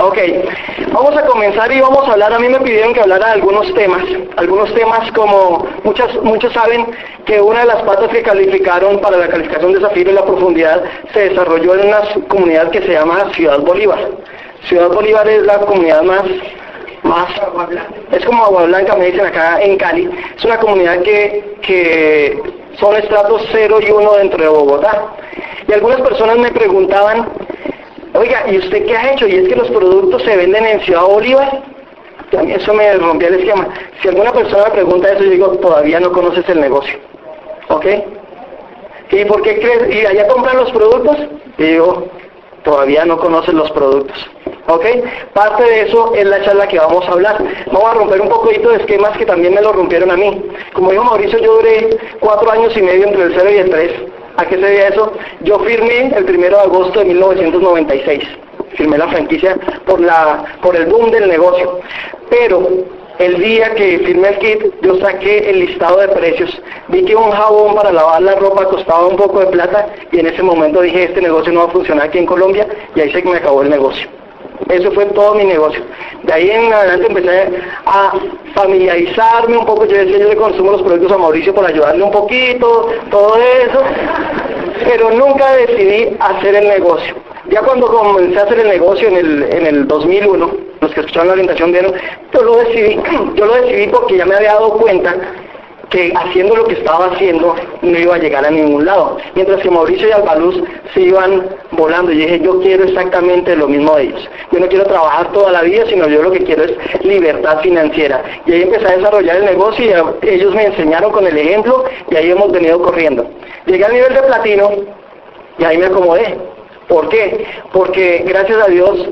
Ok, vamos a comenzar y vamos a hablar, a mí me pidieron que hablara de algunos temas, algunos temas como muchas, muchos saben que una de las patas que calificaron para la calificación de Zafiro y la profundidad se desarrolló en una comunidad que se llama Ciudad Bolívar. Ciudad Bolívar es la comunidad más, más, es como Agua Blanca, me dicen acá en Cali, es una comunidad que, que son estratos 0 y 1 dentro de Bogotá. Y algunas personas me preguntaban, Oiga, ¿y usted qué ha hecho? Y es que los productos se venden en Ciudad Bolívar. Eso me rompió el esquema. Si alguna persona me pregunta eso, yo digo, todavía no conoces el negocio. ¿Ok? ¿Y por qué crees? ¿Y allá compran los productos? Y digo, todavía no conoces los productos. ¿Ok? Parte de eso es la charla que vamos a hablar. Vamos a romper un poquito de esquemas que también me lo rompieron a mí. Como dijo Mauricio, yo duré cuatro años y medio entre el 0 y el 3 ¿A qué se debe eso? Yo firmé el 1 de agosto de 1996. Firmé la franquicia por, la, por el boom del negocio. Pero el día que firmé el kit, yo saqué el listado de precios. Vi que un jabón para lavar la ropa costaba un poco de plata y en ese momento dije, este negocio no va a funcionar aquí en Colombia y ahí se me acabó el negocio. Eso fue todo mi negocio. De ahí en adelante empecé a familiarizarme un poco. Yo decía, yo le consumo los productos a Mauricio por ayudarle un poquito, todo eso. Pero nunca decidí hacer el negocio. Ya cuando comencé a hacer el negocio en el, en el 2001, los que escucharon la orientación vieron, yo lo decidí, yo lo decidí porque ya me había dado cuenta que haciendo lo que estaba haciendo no iba a llegar a ningún lado. Mientras que Mauricio y Albaluz se iban volando. Y dije, yo quiero exactamente lo mismo de ellos. Yo no quiero trabajar toda la vida, sino yo lo que quiero es libertad financiera. Y ahí empecé a desarrollar el negocio y ellos me enseñaron con el ejemplo y ahí hemos venido corriendo. Llegué al nivel de platino y ahí me acomodé. ¿Por qué? Porque gracias a Dios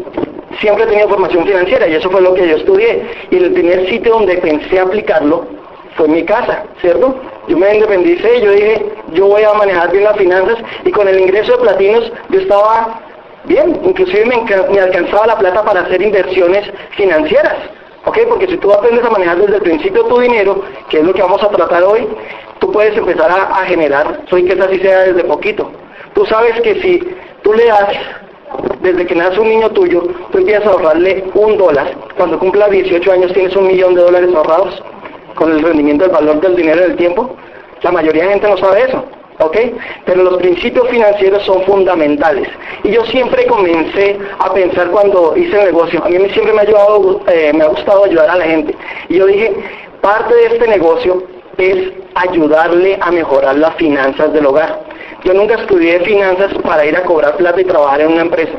siempre he tenido formación financiera y eso fue lo que yo estudié. Y el primer sitio donde pensé aplicarlo fue mi casa, ¿cierto? Yo me independicé, yo dije, yo voy a manejar bien las finanzas y con el ingreso de platinos yo estaba bien, inclusive me, me alcanzaba la plata para hacer inversiones financieras. ¿Ok? Porque si tú aprendes a manejar desde el principio tu dinero, que es lo que vamos a tratar hoy, tú puedes empezar a, generar que así sea desde poquito. Tú sabes que si tú le das, desde que nace un niño tuyo, tú empiezas a ahorrarle un dólar, cuando cumpla 18 años tienes un millón de dólares ahorrados con el rendimiento del valor del dinero del tiempo? La mayoría de gente no sabe eso, ¿ok? Pero los principios financieros son fundamentales. Y yo siempre comencé a pensar cuando hice el negocio, a mí siempre me ha, ayudado, eh, me ha gustado ayudar a la gente. Y yo dije, parte de este negocio es ayudarle a mejorar las finanzas del hogar. Yo nunca estudié finanzas para ir a cobrar plata y trabajar en una empresa.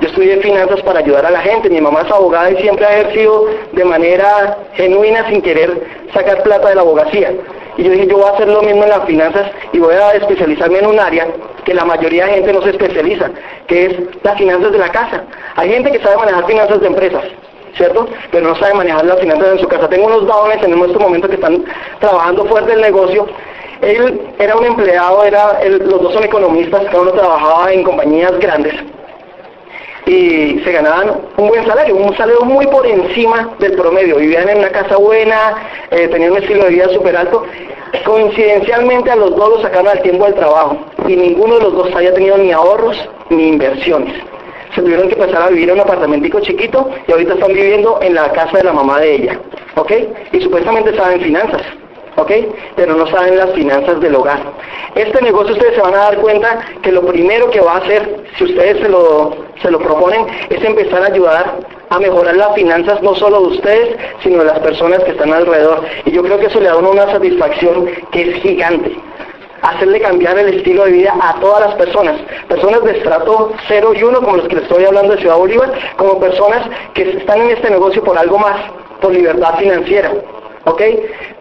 Yo estudié finanzas para ayudar a la gente. Mi mamá es abogada y siempre ha ejercido de manera genuina sin querer sacar plata de la abogacía. Y yo dije, yo voy a hacer lo mismo en las finanzas y voy a especializarme en un área que la mayoría de gente no se especializa, que es las finanzas de la casa. Hay gente que sabe manejar finanzas de empresas, ¿cierto? Pero no sabe manejar las finanzas en su casa. Tengo unos varones en este momento que están trabajando fuerte el negocio. Él era un empleado, era los dos son economistas, cada uno trabajaba en compañías grandes y se ganaban un buen salario, un salario muy por encima del promedio. Vivían en una casa buena, eh, tenían un estilo de vida súper alto. Coincidencialmente a los dos los sacaron al tiempo del trabajo y ninguno de los dos había tenido ni ahorros ni inversiones. Se tuvieron que pasar a vivir en un apartamentico chiquito y ahorita están viviendo en la casa de la mamá de ella. ¿Ok? Y supuestamente saben finanzas. ¿ok? Pero no saben las finanzas del hogar. Este negocio ustedes se van a dar cuenta que lo primero que va a hacer, si ustedes se lo, se lo proponen, es empezar a ayudar a mejorar las finanzas no solo de ustedes, sino de las personas que están alrededor. Y yo creo que eso le da una satisfacción que es gigante hacerle cambiar el estilo de vida a todas las personas, personas de estrato 0 y 1, como los que les estoy hablando de Ciudad Bolívar, como personas que están en este negocio por algo más, por libertad financiera. ¿Ok?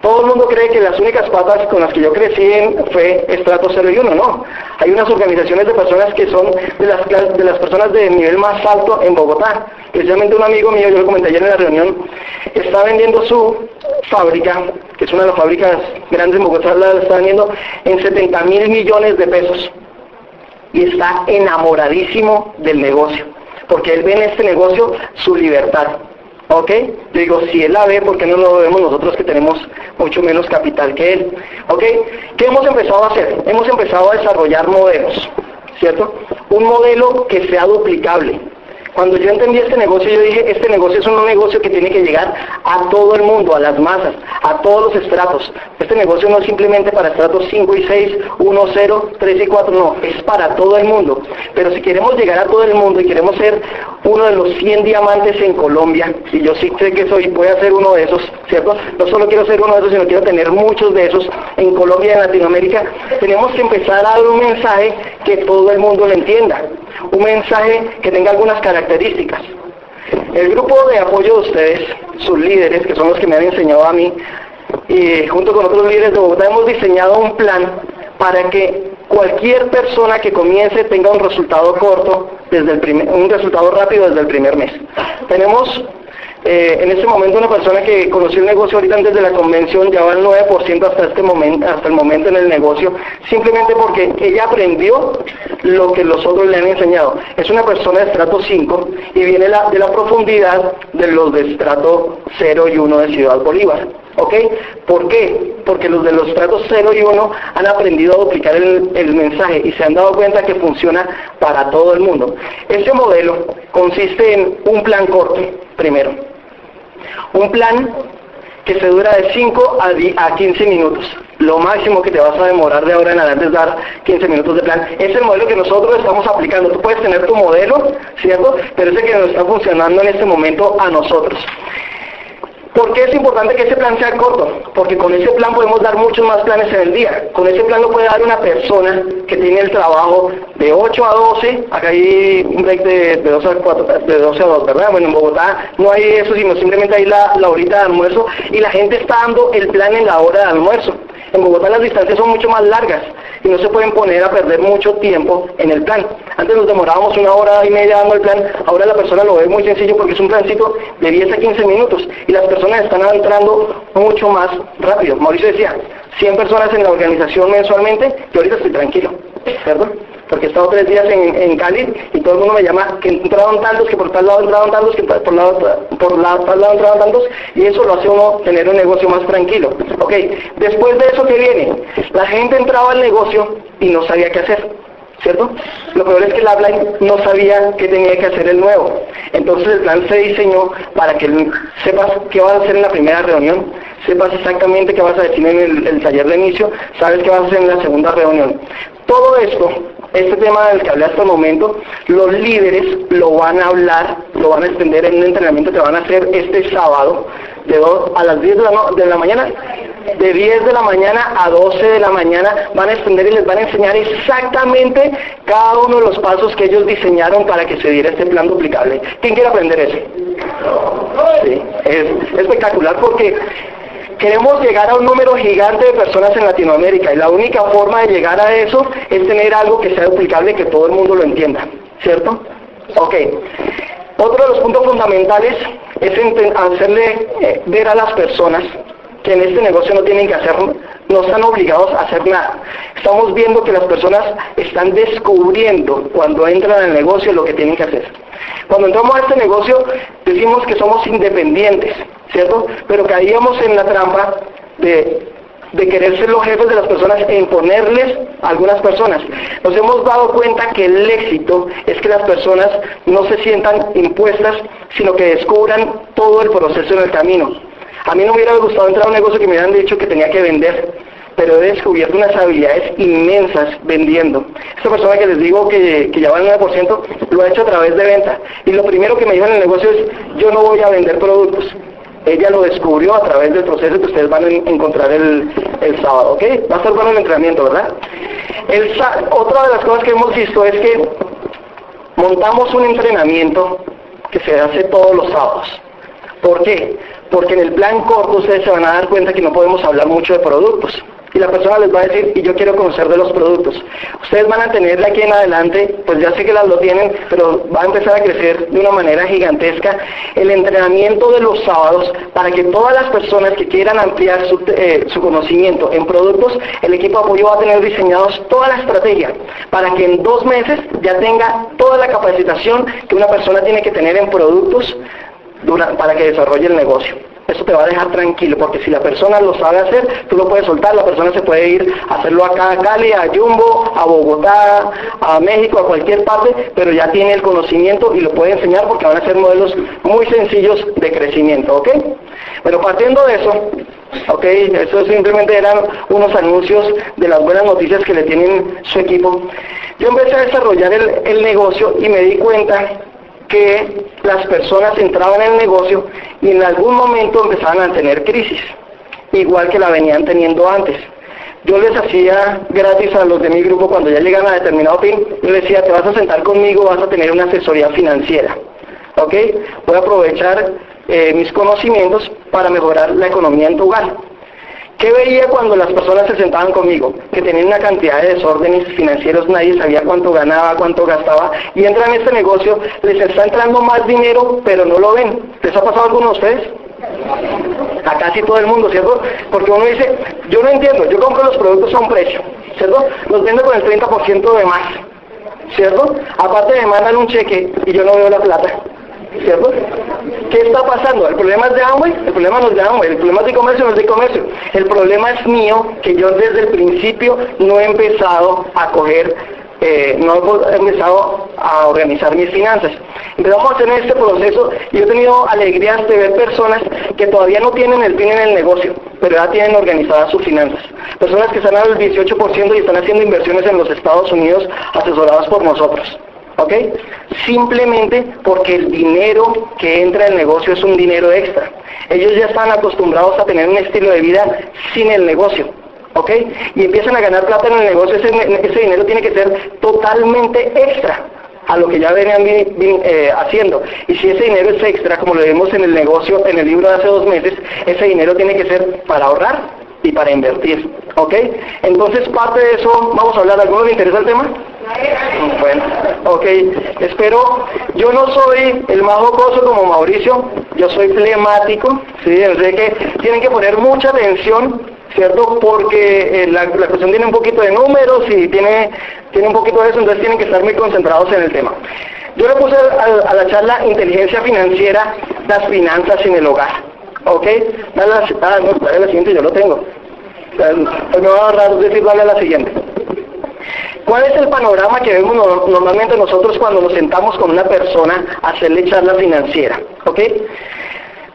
Todo el mundo cree que las únicas patas con las que yo crecí fue estrato 0 y 1, no. Hay unas organizaciones de personas que son de las, de las personas de nivel más alto en Bogotá. Precisamente un amigo mío, yo lo comenté ayer en la reunión, está vendiendo su fábrica, que es una de las fábricas grandes en Bogotá, la está vendiendo en 70 mil millones de pesos. Y está enamoradísimo del negocio, porque él ve en este negocio su libertad. ¿Ok? digo, si él la ve, ¿por qué no lo vemos nosotros que tenemos mucho menos capital que él? ¿Ok? ¿Qué hemos empezado a hacer? Hemos empezado a desarrollar modelos, ¿cierto? Un modelo que sea duplicable. Cuando yo entendí este negocio, yo dije, este negocio es un negocio que tiene que llegar a todo el mundo, a las masas, a todos los estratos. Este negocio no es simplemente para estratos 5 y 6, 1, 0, 3 y 4, no, es para todo el mundo. Pero si queremos llegar a todo el mundo y queremos ser uno de los 100 diamantes en Colombia, y yo sí sé que soy, voy a ser uno de esos, ¿cierto? No solo quiero ser uno de esos, sino quiero tener muchos de esos en Colombia y en Latinoamérica, tenemos que empezar a dar un mensaje que todo el mundo lo entienda. Un mensaje que tenga algunas características. El grupo de apoyo de ustedes, sus líderes, que son los que me han enseñado a mí, y junto con otros líderes de Bogotá hemos diseñado un plan para que cualquier persona que comience tenga un resultado corto, desde el primer, un resultado rápido desde el primer mes. Tenemos eh, en este momento una persona que conoció el negocio ahorita antes de la convención ya va al 9% hasta este momento, hasta el momento en el negocio, simplemente porque ella aprendió lo que los otros le han enseñado. Es una persona de estrato 5 y viene de la profundidad de los de estrato 0 y 1 de Ciudad Bolívar. ¿Ok? ¿Por qué? Porque los de los estratos 0 y 1 han aprendido a duplicar el, el, mensaje y se han dado cuenta que funciona para todo el mundo. Este modelo consiste en un plan corto, primero. Un plan que se dura de 5 a 15 minutos. Lo máximo que te vas a demorar de ahora en adelante es dar 15 minutos de plan. Es el modelo que nosotros estamos aplicando. Tú puedes tener tu modelo, ¿cierto? Pero es el que nos está funcionando en este momento a nosotros. ¿Por qué es importante que ese plan sea corto? Porque con ese plan podemos dar muchos más planes en el día. Con ese plan lo puede dar una persona que tiene el trabajo de 8 a 12, acá hay un break de, 12, a 4, de 12 a 2, ¿verdad? Bueno, en Bogotá no hay eso, sino simplemente hay la horita de almuerzo y la gente está dando el plan en la hora de almuerzo. En Bogotá las distancias son mucho más largas y no se pueden poner a perder mucho tiempo en el plan. Antes nos demorábamos una hora y media dando el plan, ahora la persona lo ve muy sencillo porque es un plancito de 10 a 15 minutos y las personas están entrando mucho más rápido. Mauricio decía, 100 personas en la organización mensualmente, yo ahorita estoy tranquilo, Porque he estado tres días en, Cali y todo el mundo me llama que entraron tantos, que por tal lado entraron tantos, que por, lado, por la, tal lado entraron tantos, y eso lo hace uno tener un negocio más tranquilo. Ok, después de eso, ¿qué viene? La gente entraba al negocio y no sabía qué hacer. ¿Cierto? Lo peor es que el upline no sabía qué tenía que hacer el nuevo. Entonces el plan se diseñó para que sepas qué vas a hacer en la primera reunión, sepas exactamente qué vas a decir en el, el taller de inicio, sabes qué vas a hacer en la segunda reunión. Todo esto, este tema del que hablé hasta el momento, los líderes lo van a hablar, lo van a extender en un entrenamiento que van a hacer este sábado, de dos, a las 10 de la, de la mañana, de 10 de la mañana a 12 de la mañana, van a extender y les van a enseñar exactamente cada uno de los pasos que ellos diseñaron para que se diera este plan duplicable. ¿Quién quiere aprender eso? Sí, es espectacular porque Queremos llegar a un número gigante de personas en Latinoamérica y la única forma de llegar a eso es tener algo que sea duplicable que todo el mundo lo entienda, ¿cierto? Ok. Otro de los puntos fundamentales es hacerle eh, ver a las personas que en este negocio no tienen que hacer, no están obligados a hacer nada. Estamos viendo que las personas están descubriendo cuando entran al negocio lo que tienen que hacer. Cuando entramos a este negocio decimos que somos independientes, ¿cierto? Pero caíamos en la trampa de, de querer ser los jefes de las personas e imponerles a algunas personas. Nos hemos dado cuenta que el éxito es que las personas no se sientan impuestas, sino que descubran todo el proceso en el camino. A mí no me hubiera gustado entrar a un negocio que me hubieran dicho que tenía que vender, pero he descubierto unas habilidades inmensas vendiendo. Esta persona que les digo que, que ya va al 9% lo ha hecho a través de venta. Y lo primero que me dijo en el negocio es, yo no voy a vender productos. Ella lo descubrió a través del proceso que ustedes van a encontrar el, sábado, ¿ok? Va a estar bueno el entrenamiento, ¿verdad? El, otra de las cosas que hemos visto es que montamos un entrenamiento que se hace todos los sábados ¿Por qué? Porque en el plan corto ustedes se van a dar cuenta que no podemos hablar mucho de productos y la persona les va a decir, y yo quiero conocer de los productos. Ustedes van a tener de aquí en adelante, pues ya sé que las lo tienen, pero va a empezar a crecer de una manera gigantesca el entrenamiento de los sábados para que todas las personas que quieran ampliar su, eh, su conocimiento en productos, el equipo de apoyo va a tener diseñados toda la estrategia para que en dos meses ya tenga toda la capacitación que una persona tiene que tener en productos para que desarrolle el negocio. Eso te va a dejar tranquilo, porque si la persona lo sabe hacer, tú lo puedes soltar, la persona se puede ir a hacerlo acá a Cali, a Jumbo, a Bogotá, a México, a cualquier parte, pero ya tiene el conocimiento y lo puede enseñar porque van a ser modelos muy sencillos de crecimiento, ¿ok? Pero partiendo de eso, ok, eso simplemente eran unos anuncios de las buenas noticias que le tienen su equipo. Yo empecé a desarrollar el, el negocio y me di cuenta que las personas entraban en el negocio y en algún momento empezaban a tener crisis, igual que la venían teniendo antes. Yo les hacía gratis a los de mi grupo cuando ya llegan a determinado fin, yo les decía, te vas a sentar conmigo, vas a tener una asesoría financiera. ¿Ok? Voy a aprovechar eh, mis conocimientos para mejorar la economía en tu hogar. ¿Qué veía cuando las personas se sentaban conmigo? Que tenían una cantidad de desórdenes financieros, nadie sabía cuánto ganaba, cuánto gastaba, y entran en este negocio, les está entrando más dinero, pero no lo ven. ¿Les ha pasado alguno de ustedes? A casi todo el mundo, ¿cierto? Porque uno dice, yo no entiendo, yo compro los productos a un precio, ¿cierto? Los vendo con el 30% de más, ¿cierto? Aparte me mandan un cheque y yo no veo la plata. ¿Cierto? ¿Qué está pasando? ¿El problema es de Amway? El problema no es de Amway, el problema es de comercio, no es de comercio. El problema es mío, que yo desde el principio no he empezado a coger, eh, no he empezado a organizar mis finanzas. Empezamos a hacer este proceso y he tenido alegrías de ver personas que todavía no tienen el fin en el negocio, pero ya tienen organizadas sus finanzas. Personas que están al 18% y están haciendo inversiones en los Estados Unidos asesoradas por nosotros. ¿Ok? Simplemente porque el dinero que entra el negocio es un dinero extra. Ellos ya están acostumbrados a tener un estilo de vida sin el negocio. ¿Ok? Y empiezan a ganar plata en el negocio, ese, dinero tiene que ser totalmente extra a lo que ya venían eh, haciendo. Y si ese dinero es extra, como lo vemos en el negocio, en el libro de hace dos meses, ese dinero tiene que ser para ahorrar y para invertir. ¿Ok? Entonces, parte de eso, vamos a hablar. ¿Alguno le interesa el tema? Bueno, ok, espero, yo no soy el más jocoso como Mauricio, yo soy flemático, sí, sé que tienen que poner mucha atención, ¿cierto? Porque eh, la, cuestión tiene un poquito de números y tiene, tiene un poquito de eso, entonces tienen que estar muy concentrados en el tema. Yo le puse a, la charla inteligencia financiera, las finanzas en el hogar, ¿ok? Dale la, ah, no, dale la siguiente, yo lo tengo. Me voy a ahorrar decir, dale la siguiente. ¿Cuál es el panorama que vemos normalmente nosotros cuando nos sentamos con una persona a hacerle charla financiera? ¿Ok?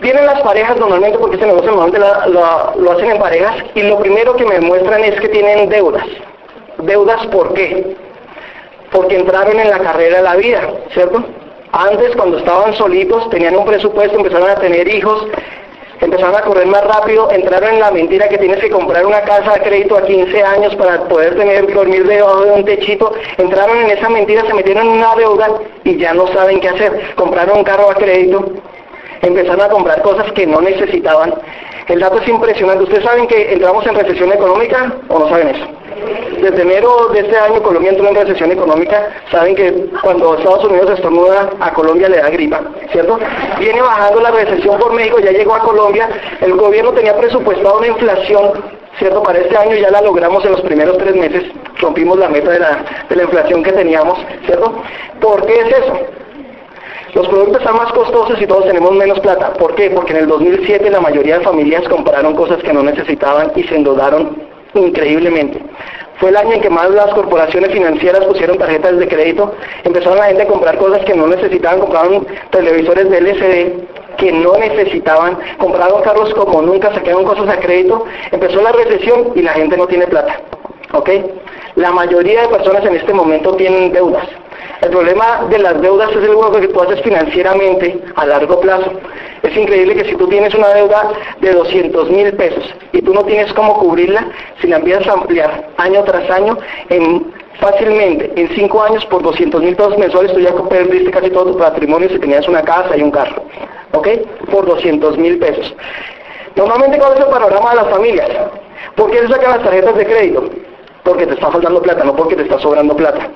Vienen las parejas normalmente, porque este negocio normalmente lo hacen en parejas, y lo primero que me muestran es que tienen deudas. ¿Deudas por qué? Porque entraron en la carrera de la vida, ¿cierto? Antes, cuando estaban solitos, tenían un presupuesto, empezaron a tener hijos, empezaron a correr más rápido, entraron en la mentira que tienes que comprar una casa de crédito a 15 años para poder tener dormir debajo de un techito, entraron en esa mentira, se metieron en una deuda y ya no saben qué hacer. Compraron un carro a crédito, empezaron a comprar cosas que no necesitaban. El dato es impresionante. ¿Ustedes saben que entramos en recesión económica o no saben eso? Desde enero de este año Colombia entró en recesión económica. Saben que cuando Estados Unidos estornuda a Colombia le da gripa, ¿cierto? Viene bajando la recesión por México, ya llegó a Colombia. El gobierno tenía presupuestado una inflación ¿cierto? Para este año ya la logramos en los primeros tres meses, rompimos la meta de la, de la inflación que teníamos, ¿cierto? ¿Por qué es eso? Los productos están más costosos y todos tenemos menos plata. ¿Por qué? Porque en el 2007 la mayoría de familias compraron cosas que no necesitaban y se endeudaron increíblemente. Fue el año en que más las corporaciones financieras pusieron tarjetas de crédito, empezaron la gente a comprar cosas que no necesitaban, compraron televisores de LCD que no necesitaban, compraron carros como nunca, sacaron cosas a crédito, empezó la recesión y la gente no tiene plata. ¿Ok? La mayoría de personas en este momento tienen deudas. El problema de las deudas es el juego que tú haces financieramente a largo plazo. Es increíble que si tú tienes una deuda de 200 mil pesos y tú no tienes cómo cubrirla, si la empiezas a ampliar año tras año, en, fácilmente en 5 años por 200 mil pesos mensuales tú ya perdiste casi todo tu patrimonio si tenías una casa y un carro. ¿ok? Por 200 mil pesos. Normalmente, ¿cuál es el panorama de las familias? ¿Por qué se sacan las tarjetas de crédito? Porque te está faltando plata, no porque te está sobrando plata.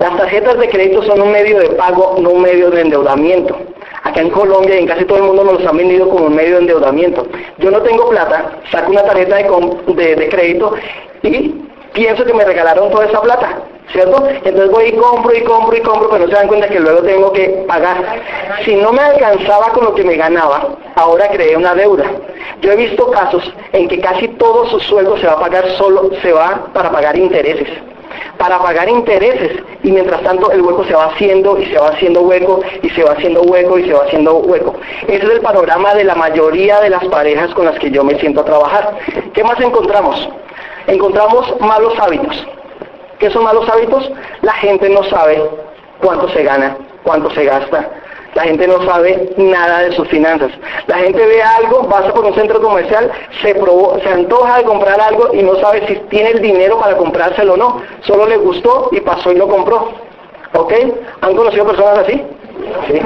Las tarjetas de crédito son un medio de pago, no un medio de endeudamiento. Acá en Colombia y en casi todo el mundo nos los han vendido como un medio de endeudamiento. Yo no tengo plata, saco una tarjeta de, de crédito y pienso que me regalaron toda esa plata, ¿cierto? Entonces voy y compro y compro y compro, pero no se dan cuenta que luego tengo que pagar. Si no me alcanzaba con lo que me ganaba, ahora creé una deuda. Yo he visto casos en que casi todo su sueldo se va a pagar solo, se va para pagar intereses para pagar intereses y mientras tanto el hueco se va haciendo y se va haciendo hueco y se va haciendo hueco y se va haciendo hueco. Ese es el panorama de la mayoría de las parejas con las que yo me siento a trabajar. ¿Qué más encontramos? encontramos malos hábitos. ¿Qué son malos hábitos? La gente no sabe cuánto se gana, cuánto se gasta. La gente no sabe nada de sus finanzas. La gente ve algo, pasa por un centro comercial, se, se antoja de comprar algo y no sabe si tiene el dinero para comprárselo o no. Solo le gustó y pasó y lo compró. ¿Ok? ¿Han conocido personas así? ¿Sí?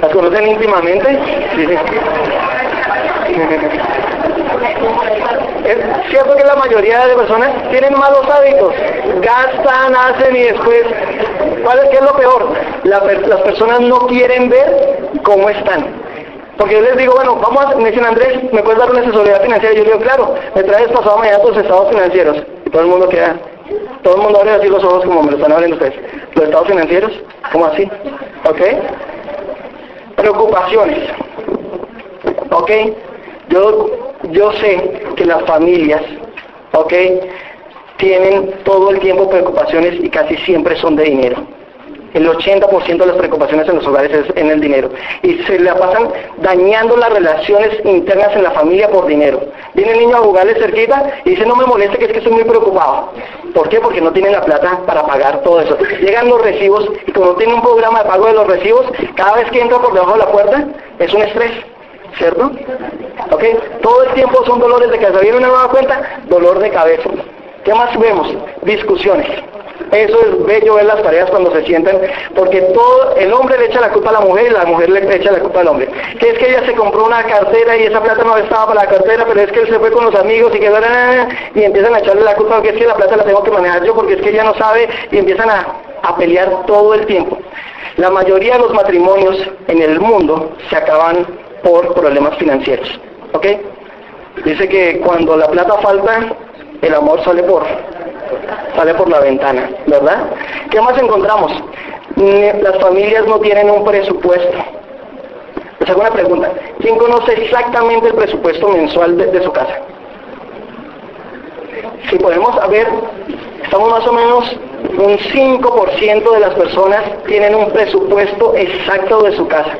¿Las conocen íntimamente? Es cierto que la mayoría de personas tienen malos hábitos, gastan, hacen y después, ¿cuál es, qué es lo peor? las personas no quieren ver cómo están. Porque yo les digo, bueno, vamos a, me dicen Andrés, ¿me puedes dar una asesoría financiera? Y yo digo, claro, me traes pasado mañana tus estados financieros. Y todo el mundo queda, todo el mundo abre así los ojos como me lo están abriendo ustedes. ¿Los estados financieros? ¿Cómo así? ¿Ok? Preocupaciones. ¿Ok? Yo, yo sé que las familias, ¿ok? Tienen todo el tiempo preocupaciones y casi siempre son de dinero. El 80% de las preocupaciones en los hogares es en el dinero. Y se la pasan dañando las relaciones internas en la familia por dinero. Viene el niño a jugarle cerquita y dice, no me moleste que es que estoy muy preocupado. ¿Por qué? Porque no tienen la plata para pagar todo eso. Llegan los recibos y como tiene un programa de pago de los recibos, cada vez que entra por debajo de la puerta es un estrés. ¿Cierto? ¿Ok? Todo el tiempo son dolores de cabeza. Viene una nueva cuenta, dolor de cabeza. ¿Qué más vemos? Discusiones. Eso es bello ver las tareas cuando se sientan, porque todo el hombre le echa la culpa a la mujer y la mujer le echa la culpa al hombre. Que es que ella se compró una cartera y esa plata no estaba para la cartera, pero es que él se fue con los amigos y que y empiezan a echarle la culpa porque es que la plata la tengo que manejar yo, porque es que ella no sabe y empiezan a, a pelear todo el tiempo. La mayoría de los matrimonios en el mundo se acaban por problemas financieros. ¿Ok? Dice que cuando la plata falta, el amor sale por, sale por la ventana, ¿verdad? ¿Qué más encontramos? Las familias no tienen un presupuesto. Les hago una pregunta. ¿Quién conoce exactamente el presupuesto mensual de, de su casa? Si podemos ver, estamos más o menos un 5% de las personas tienen un presupuesto exacto de su casa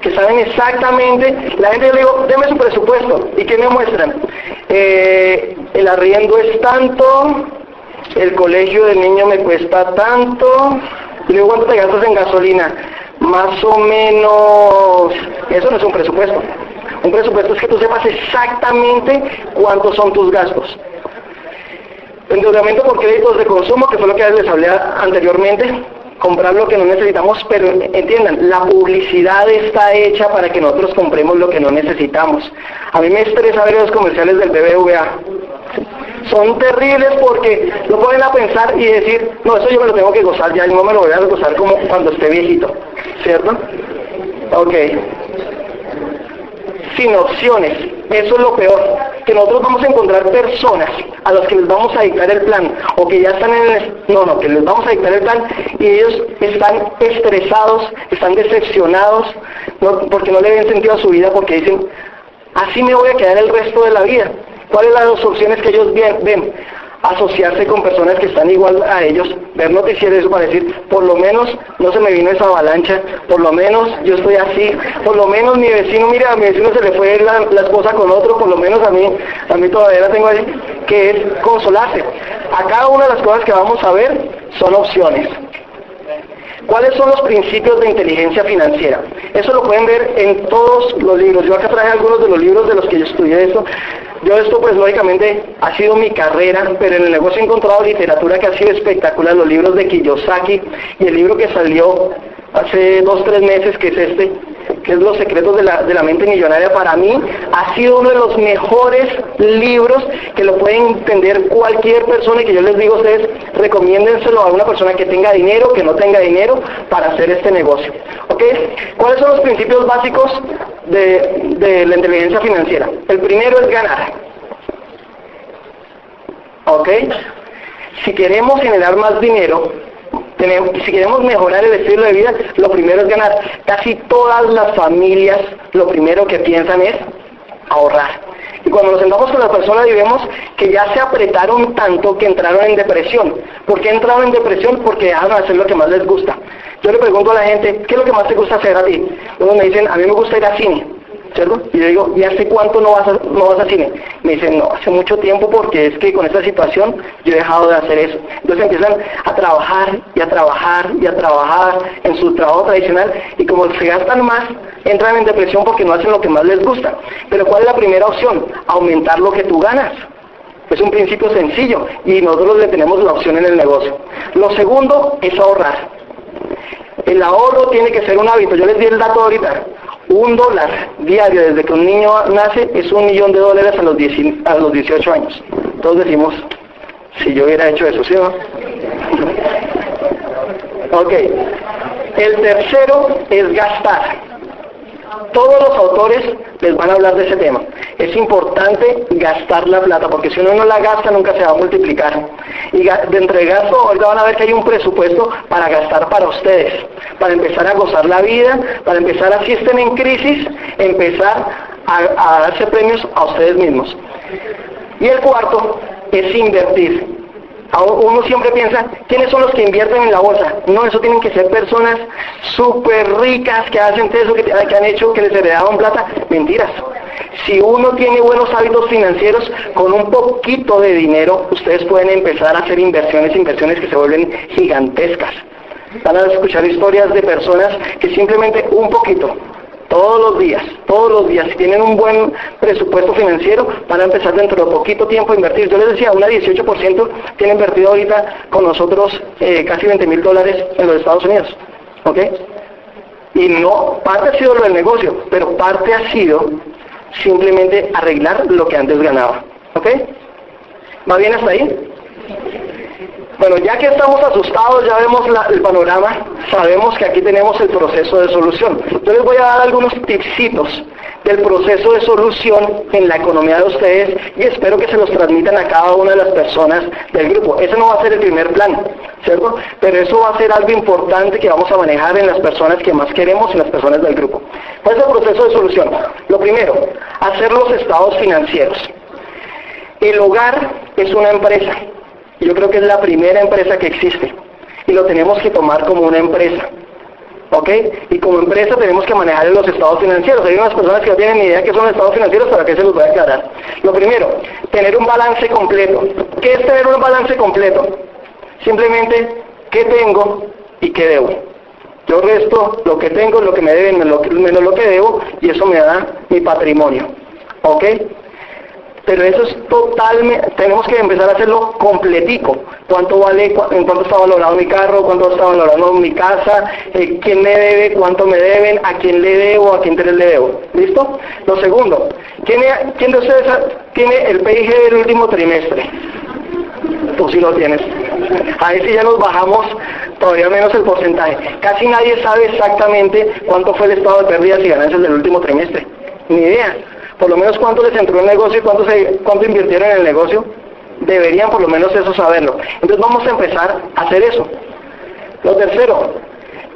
que saben exactamente, la gente le digo, deme su presupuesto, ¿y qué me muestran? Eh, el arriendo es tanto, el colegio del niño me cuesta tanto, y luego cuánto te gastas en gasolina, más o menos, eso no es un presupuesto. Un presupuesto es que tú sepas exactamente cuántos son tus gastos. Endeudamiento por créditos de consumo, que fue lo que les hablé anteriormente, comprar lo que no necesitamos, pero entiendan, la publicidad está hecha para que nosotros compremos lo que no necesitamos. A mí me estresa ver los comerciales del BBVA. Son terribles porque lo pueden a pensar y decir, no, eso yo me lo tengo que gozar ya, y no me lo voy a gozar como cuando esté viejito, ¿cierto? Ok sin opciones. Eso es lo peor, que nosotros vamos a encontrar personas a las que les vamos a dictar el plan, o que ya están en el... No, no, que les vamos a dictar el plan y ellos están estresados, están decepcionados, porque no le ven sentido a su vida, porque dicen, así me voy a quedar el resto de la vida. ¿Cuáles son las opciones que ellos ven? Asociarse con personas que están igual a ellos, ver noticieros para decir, por lo menos no se me vino esa avalancha, por lo menos yo estoy así, por lo menos mi vecino, mira, a mi vecino se le fue la, esposa con otro, por lo menos a mí, a mí todavía la tengo ahí, que es consolarse. A cada una de las cosas que vamos a ver son opciones. ¿Cuáles son los principios de inteligencia financiera? Eso lo pueden ver en todos los libros. Yo acá traje algunos de los libros de los que yo estudié esto. Yo esto pues lógicamente ha sido mi carrera, pero en el negocio he encontrado literatura que ha sido espectacular, los libros de Kiyosaki y el libro que salió hace dos, tres meses, que es este, que es Los secretos de la, de la mente millonaria, para mí ha sido uno de los mejores libros que lo pueden entender cualquier persona y que yo les digo a ustedes, recomiéndenselo a una persona que tenga dinero, que no tenga dinero, para hacer este negocio. ¿Ok? ¿Cuáles son los principios básicos de, de la inteligencia financiera? El primero es ganar. ¿Ok? Si queremos generar más dinero, si queremos mejorar el estilo de vida, lo primero es ganar. Casi todas las familias lo primero que piensan es ahorrar. Y cuando nos sentamos con la persona y vemos que ya se apretaron tanto que entraron en depresión. ¿Por qué entraron en depresión? Porque dejaron de hacer lo que más les gusta. Yo le pregunto a la gente, ¿qué es lo que más te gusta hacer a ti? Uno me dicen, a mí me gusta ir al cine. Y yo digo, ¿y hace cuánto no vas, a, no vas a cine? Me dicen, no, hace mucho tiempo porque es que con esta situación yo he dejado de hacer eso. Entonces empiezan a trabajar y a trabajar y a trabajar en su trabajo tradicional y como se gastan más, entran en depresión porque no hacen lo que más les gusta. Pero ¿cuál es la primera opción? Aumentar lo que tú ganas. Es un principio sencillo y nosotros le tenemos la opción en el negocio. Lo segundo es ahorrar. El ahorro tiene que ser un hábito. Yo les di el dato ahorita. Un dólar diario desde que un niño nace es un millón de dólares a los, a los 18 años. Todos decimos, si yo hubiera hecho eso, ¿sí o no? ok. El tercero es gastar. Todos los autores les van a hablar de ese tema. Es importante gastar la plata, porque si uno no la gasta nunca se va a multiplicar. Y de gasto, ahorita van a ver que hay un presupuesto para gastar para ustedes, para empezar a gozar la vida, para empezar, a, si estén en crisis, empezar a darse premios a ustedes mismos. Y el cuarto es invertir uno siempre piensa, ¿quiénes son los que invierten en la bolsa? No, eso tienen que ser personas súper ricas que hacen eso, que, que han hecho, que les heredaron plata. Mentiras. Si uno tiene buenos hábitos financieros, con un poquito de dinero, ustedes pueden empezar a hacer inversiones, inversiones que se vuelven gigantescas. Van a escuchar historias de personas que simplemente un poquito, todos los días, todos los días, si tienen un buen presupuesto financiero, van a empezar dentro de poquito tiempo a invertir. Yo les decía, una 18% tiene invertido ahorita con nosotros eh, casi 20 mil dólares en los Estados Unidos. ¿Ok? Y no, parte ha sido lo del negocio, pero parte ha sido simplemente arreglar lo que antes ganaba. ¿Ok? ¿Va bien hasta ahí? Bueno, ya que estamos asustados, ya vemos el panorama, sabemos que aquí tenemos el proceso de solución. Yo les voy a dar algunos tipsitos del proceso de solución en la economía de ustedes y espero que se los transmitan a cada una de las personas del grupo. Ese no va a ser el primer plan, ¿cierto? Pero eso va a ser algo importante que vamos a manejar en las personas que más queremos y las personas del grupo. ¿Cuál es el proceso de solución? Lo primero, hacer los estados financieros. El hogar es una empresa yo creo que es la primera empresa que existe y lo tenemos que tomar como una empresa. ¿Ok? Y como empresa tenemos que manejar los estados financieros. Hay unas personas que no tienen ni idea qué son los estados financieros, para que se los voy a aclarar. Lo primero, tener un balance completo. ¿Qué es tener un balance completo? Simplemente, ¿qué tengo y qué debo? Yo resto lo que tengo, lo que me deben, menos lo que debo, y eso me da mi patrimonio. ¿Ok? Pero eso es totalmente, tenemos que empezar a hacerlo completico. ¿Cuánto vale, en cuánto está valorado mi carro, cuánto está valorado mi casa, eh, quién me debe, cuánto me deben, a quién le debo, a quién le debo? ¿Listo? Lo segundo, ¿quién, quién de ustedes tiene el PIG del último trimestre? Tú sí lo tienes. Ahí sí ya nos bajamos todavía menos el porcentaje. Casi nadie sabe exactamente cuánto fue el estado de pérdidas y ganancias del último trimestre. Ni idea por lo menos cuánto les entró el negocio y cuánto, se, cuánto invirtieron en el negocio, deberían por lo menos eso saberlo. Entonces vamos a empezar a hacer eso. Lo tercero,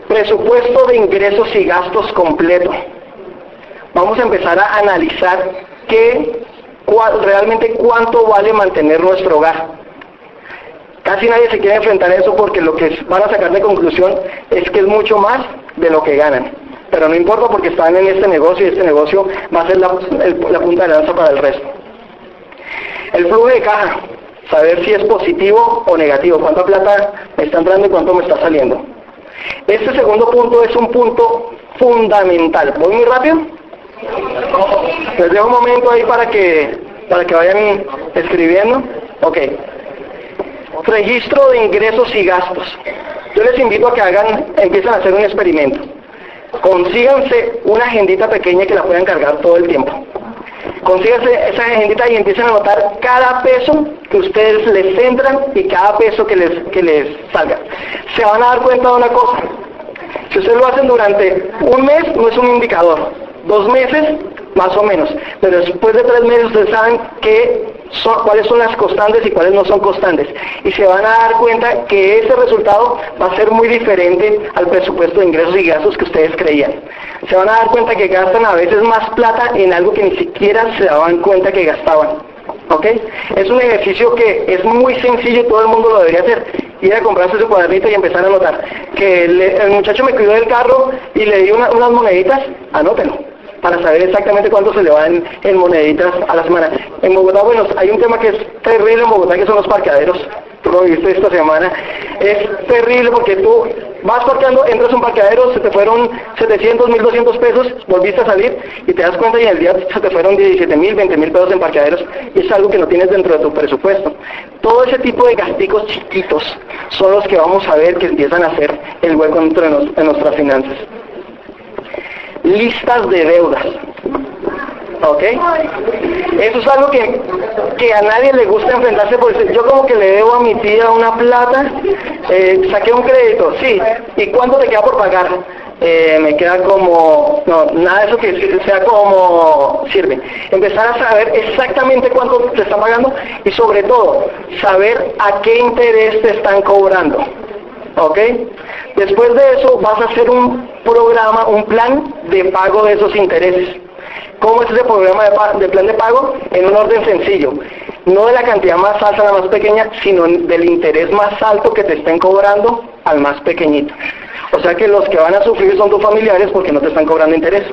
presupuesto de ingresos y gastos completo. Vamos a empezar a analizar qué, realmente cuánto vale mantener nuestro hogar. Casi nadie se quiere enfrentar a eso porque lo que van a sacar de conclusión es que es mucho más de lo que ganan pero no importa porque están en este negocio y este negocio va a ser la, punta de lanza para el resto. El flujo de caja, saber si es positivo o negativo, cuánta plata me está entrando y cuánto me está saliendo. Este segundo punto es un punto fundamental. ¿Voy muy rápido? Les dejo un momento ahí para que, para que vayan escribiendo. Ok. Registro de ingresos y gastos. Yo les invito a que hagan, empiecen a hacer un experimento consíganse una agendita pequeña que la puedan cargar todo el tiempo. Consíganse esa agendita y empiecen a anotar cada peso que ustedes les entran y cada peso que les, que les salga. Se van a dar cuenta de una cosa. Si ustedes lo hacen durante un mes, no es un indicador. Dos meses, más o menos. Pero después de tres meses ustedes saben que son, cuáles son las constantes y cuáles no son constantes. Y se van a dar cuenta que ese resultado va a ser muy diferente al presupuesto de ingresos y gastos que ustedes creían. Se van a dar cuenta que gastan a veces más plata en algo que ni siquiera se daban cuenta que gastaban. ¿Ok? Es un ejercicio que es muy sencillo y todo el mundo lo debería hacer. Ir a comprarse su cuadernito y empezar a anotar. Que el muchacho me cuidó del carro y le di unas moneditas, anótenlo para saber exactamente cuánto se le van en moneditas a la semana. En Bogotá, bueno, hay un tema que es terrible en Bogotá, que son los parqueaderos. Tú lo viste esta semana. Es terrible porque tú vas parqueando, entras a un parqueadero, se te fueron 700, 1200 pesos, volviste a salir y te das cuenta y en el día se te fueron 17 mil, 20 mil pesos en parqueaderos y es algo que no tienes dentro de tu presupuesto. Todo ese tipo de gasticos chiquitos son los que vamos a ver que empiezan a hacer el hueco dentro de nuestras finanzas listas de deudas. ¿Ok? Eso es algo que, que a nadie le gusta enfrentarse porque yo como que le debo a mi tía una plata, eh, saqué un crédito, sí, ¿y cuánto te queda por pagar? Eh, me queda como, no, nada de eso que sea como sirve. Empezar a saber exactamente cuánto te están pagando y sobre todo saber a qué interés te están cobrando. ¿Ok? Después de eso vas a hacer un programa, un plan de pago de esos intereses. ¿Cómo es ese programa de, plan de pago? En un orden sencillo. No de la cantidad más alta a la más pequeña, sino del interés más alto que te estén cobrando al más pequeñito. O sea que los que van a sufrir son tus familiares porque no te están cobrando interés.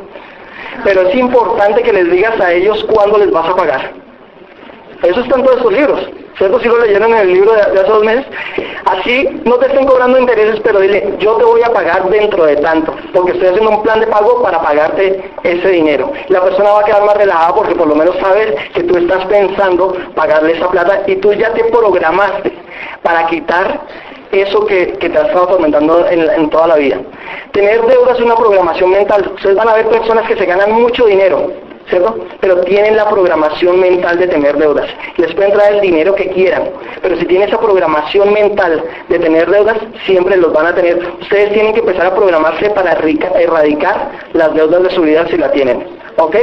Pero es importante que les digas a ellos cuándo les vas a pagar. Eso está en todos estos libros. ¿Cierto? Si lo leyeron en el libro de, hace dos meses. Así no te estén cobrando intereses, pero dile, yo te voy a pagar dentro de tanto, porque estoy haciendo un plan de pago para pagarte ese dinero. La persona va a quedar más relajada porque por lo menos sabes que tú estás pensando pagarle esa plata y tú ya te programaste para quitar eso que, te ha estado atormentando en, en, toda la vida. Tener deudas es una programación mental. Ustedes van a ver personas que se ganan mucho dinero, ¿cierto? Pero tienen la programación mental de tener deudas. Les puede entrar el dinero que quieran, pero si tienen esa programación mental de tener deudas, siempre los van a tener. Ustedes tienen que empezar a programarse para erradicar las deudas de su vida si la tienen. ¿Ok?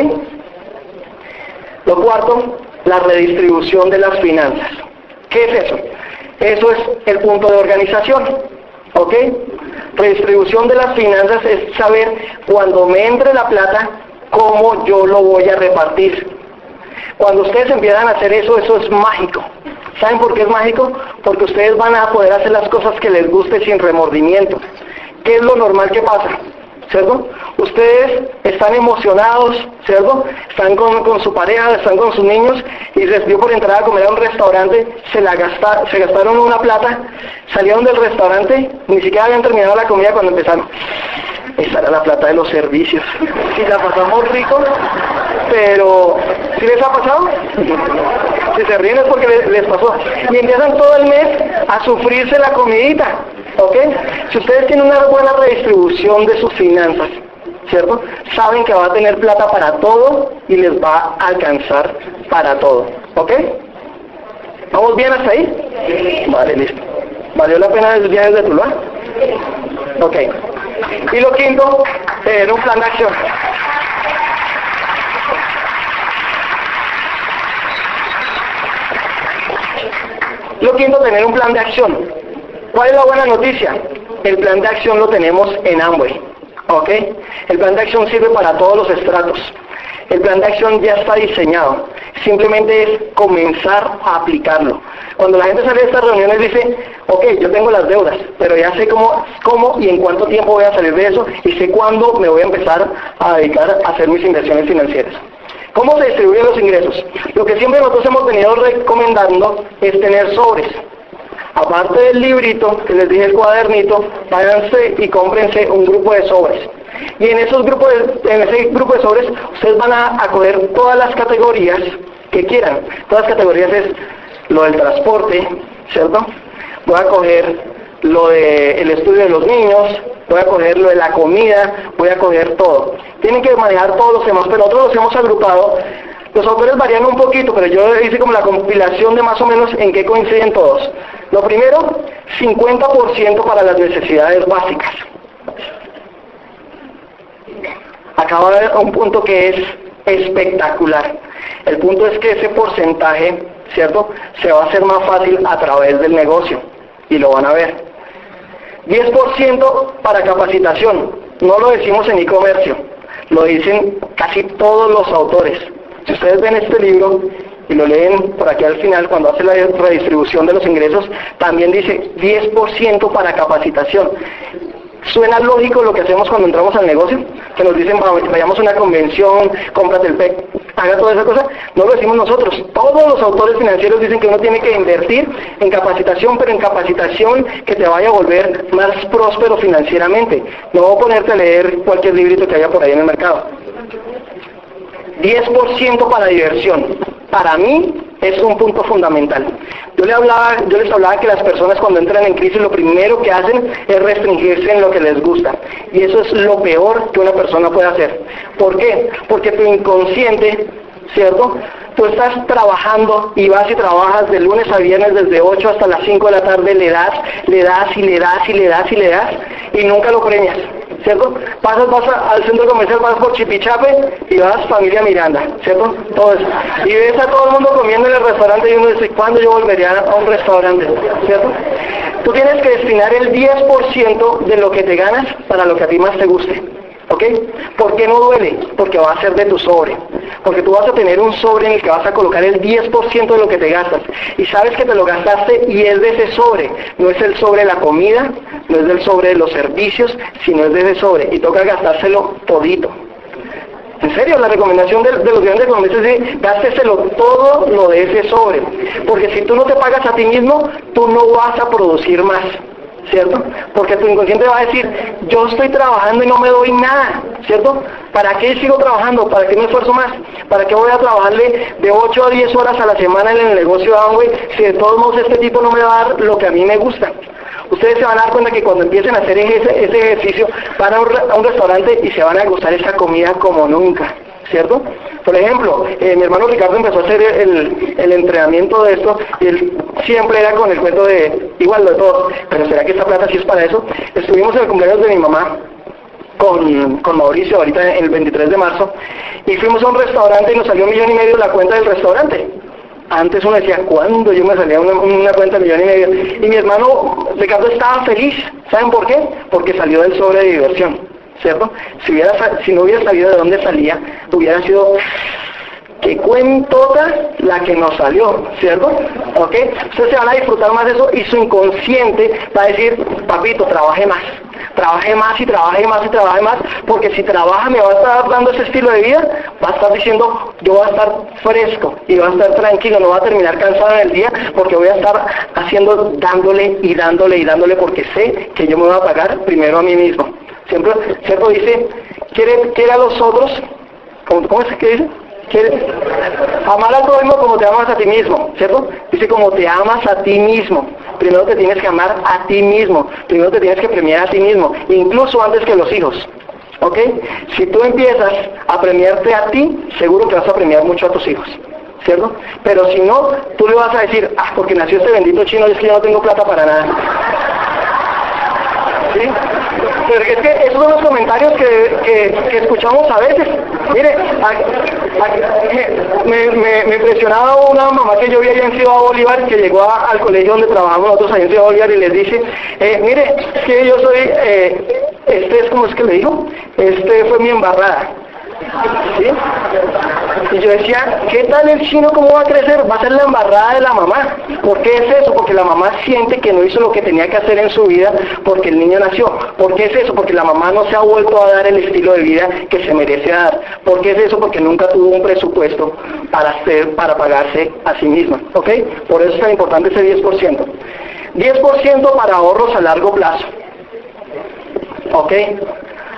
Lo cuarto, la redistribución de las finanzas. ¿Qué es eso? Eso es el punto de organización. ¿Ok? Redistribución de las finanzas es saber cuando me entre la plata, cómo yo lo voy a repartir. Cuando ustedes empiezan a hacer eso, eso es mágico. ¿Saben por qué es mágico? Porque ustedes van a poder hacer las cosas que les guste sin remordimiento. ¿Qué es lo normal que pasa? ¿Cierto? Ustedes están emocionados, ¿cierto? Están con, su pareja, están con sus niños y les dio por entrar a comer a un restaurante, se, la se gastaron una plata, salieron del restaurante, ni siquiera habían terminado la comida cuando empezaron. Esa era la plata de los servicios. Y la pasamos rico, pero ¿sí les ha pasado? Si se ríen es porque les, pasó. Y empiezan todo el mes a sufrirse la comidita. ¿Ok? Si ustedes tienen una buena redistribución de sus finanzas, ¿cierto? Saben que va a tener plata para todo y les va a alcanzar para todo. ¿Ok? ¿Vamos bien hasta ahí? Vale, listo. ¿Valió la pena el viaje de Tuluá? Ok. Y lo quinto, en un plan de acción. Lo quinto, tener un plan de acción. ¿Cuál es la buena noticia? El plan de acción lo tenemos en Amway. ¿Ok? El plan de acción sirve para todos los estratos. El plan de acción ya está diseñado. Simplemente es comenzar a aplicarlo. Cuando la gente sale de estas reuniones dice, ok, yo tengo las deudas, pero ya sé cómo, cómo y en cuánto tiempo voy a salir de eso y sé cuándo me voy a empezar a dedicar a hacer mis inversiones financieras. ¿Cómo se distribuyen los ingresos? Lo que siempre nosotros hemos venido recomendando es tener sobres. Aparte del librito, que les dije el cuadernito, váyanse y cómprense un grupo de sobres. Y en esos grupos en ese grupo de sobres, ustedes van a, a coger todas las categorías que quieran. Todas las categorías es lo del transporte, ¿cierto? Voy a coger lo del el estudio de los niños, voy a coger lo de la comida, voy a coger todo. Tienen que manejar todos los temas, pero nosotros los hemos agrupado. Los autores varían un poquito, pero yo hice como la compilación de más o menos en qué coinciden todos. Lo primero, 50% para las necesidades básicas. Acaba de un punto que es espectacular. El punto es que ese porcentaje, ¿cierto? Se va a hacer más fácil a través del negocio y lo van a ver. 10% para capacitación. No lo decimos en e-comercio, lo dicen casi todos los autores. Si ustedes ven este libro y lo leen por aquí al final, cuando hace la redistribución de los ingresos, también dice 10% para capacitación. Suena lógico lo que hacemos cuando entramos al negocio, que nos dicen vayamos a una convención, cómprate el PEC, haga toda esa cosa. No lo decimos nosotros. Todos los autores financieros dicen que uno tiene que invertir en capacitación, pero en capacitación que te vaya a volver más próspero financieramente. No ponerte a leer cualquier librito que haya por ahí en el mercado. 10% para diversión. Para mí es un punto fundamental. Yo, le hablaba, yo les hablaba que las personas cuando entran en crisis lo primero que hacen es restringirse en lo que les gusta. Y eso es lo peor que una persona puede hacer. ¿Por qué? Porque tu inconsciente, ¿cierto? Tú estás trabajando y vas y trabajas de lunes a viernes desde 8 hasta las 5 de la tarde, le das, le das y le das y le das y le das y nunca lo premias. ¿cierto? Pasas, vas al centro comercial, vas por Chipichape y vas familia Miranda, ¿cierto? Todo eso. Y ves a todo el mundo comiendo en el restaurante y uno dice, ¿cuándo yo volvería a un restaurante? ¿Cierto? Tú tienes que destinar el 10% de lo que te ganas para lo que a ti más te guste. ¿Ok? ¿Por qué no duele? Porque va a ser de tu sobre. Porque tú vas a tener un sobre en el que vas a colocar el 10% de lo que te gastas. Y sabes que te lo gastaste y es de ese sobre. No es el sobre de la comida, no es del sobre de los servicios, sino es de ese sobre. Y toca gastárselo todito. En serio, la recomendación de, los grandes economistas es gásteselo todo lo de ese sobre. Porque si tú no te pagas a ti mismo, tú no vas a producir más. ¿Cierto? Porque tu inconsciente va a decir, yo estoy trabajando y no me doy nada, ¿cierto? ¿Para qué sigo trabajando? ¿Para qué me esfuerzo más? ¿Para qué voy a trabajarle de 8 a 10 horas a la semana en el negocio de Amway si de todos modos este tipo no me va a dar lo que a mí me gusta? Ustedes se van a dar cuenta que cuando empiecen a hacer ese, ejercicio van a un restaurante y se van a gustar esa comida como nunca. ¿Cierto? Por ejemplo, eh, mi hermano Ricardo empezó a hacer el, entrenamiento de esto y él siempre era con el cuento de, igual lo de todo, pero ¿será que esta plata sí es para eso? Estuvimos en el cumpleaños de mi mamá con, Mauricio ahorita el 23 de marzo y fuimos a un restaurante y nos salió un millón y medio la cuenta del restaurante. Antes uno decía, ¿cuándo yo me salía una, una cuenta de millón y medio? Y mi hermano Ricardo estaba feliz. ¿Saben por qué? Porque salió del sobre de diversión. ¿Cierto? Si, hubiera, si no hubiera sabido de dónde salía, hubiera sido que cuentota la que nos salió, ¿cierto? ¿Ok? Ustedes se van a disfrutar más de eso y su inconsciente va a decir, papito, trabaje más, trabaje más y trabaje más y trabaje más, porque si trabaja me va a estar dando ese estilo de vida, va a estar diciendo, yo voy a estar fresco y va a estar tranquilo, no va a terminar cansado en el día, porque voy a estar haciendo, dándole y dándole y dándole, porque sé que yo me voy a pagar primero a mí mismo. Siempre, ¿cierto? Dice, quiere, quiere a los otros, ¿cómo, cómo es que dice? Quiere amar al prójimo como te amas a ti mismo, ¿cierto? Dice como te amas a ti mismo. Primero te tienes que amar a ti mismo. Primero te tienes que premiar a ti mismo, incluso antes que los hijos. ¿Ok? Si tú empiezas a premiarte a ti, seguro que vas a premiar mucho a tus hijos. ¿Cierto? Pero si no, tú le vas a decir, ah, porque nació este bendito chino y es que yo no tengo plata para nada. ¿Sí? Pero es que esos son los comentarios que, escuchamos a veces. Mire, me, impresionaba una mamá que yo vi allá en Bolívar que llegó al colegio donde trabajamos nosotros allá en Ciudad Bolívar y les dice, eh, mire, que yo soy, eh, este es como es que le dijo, este fue mi embarrada. Y yo decía, ¿qué tal el chino cómo va a crecer? Va a ser la embarrada de la mamá. ¿Por qué es eso? Porque la mamá siente que no hizo lo que tenía que hacer en su vida porque el niño nació. ¿Por qué es eso? Porque la mamá no se ha vuelto a dar el estilo de vida que se merece dar. ¿Por qué es eso? Porque nunca tuvo un presupuesto para hacer, para pagarse a sí misma. ¿Ok? Por eso es tan importante ese 10%. 10% para ahorros a largo plazo. ¿Ok?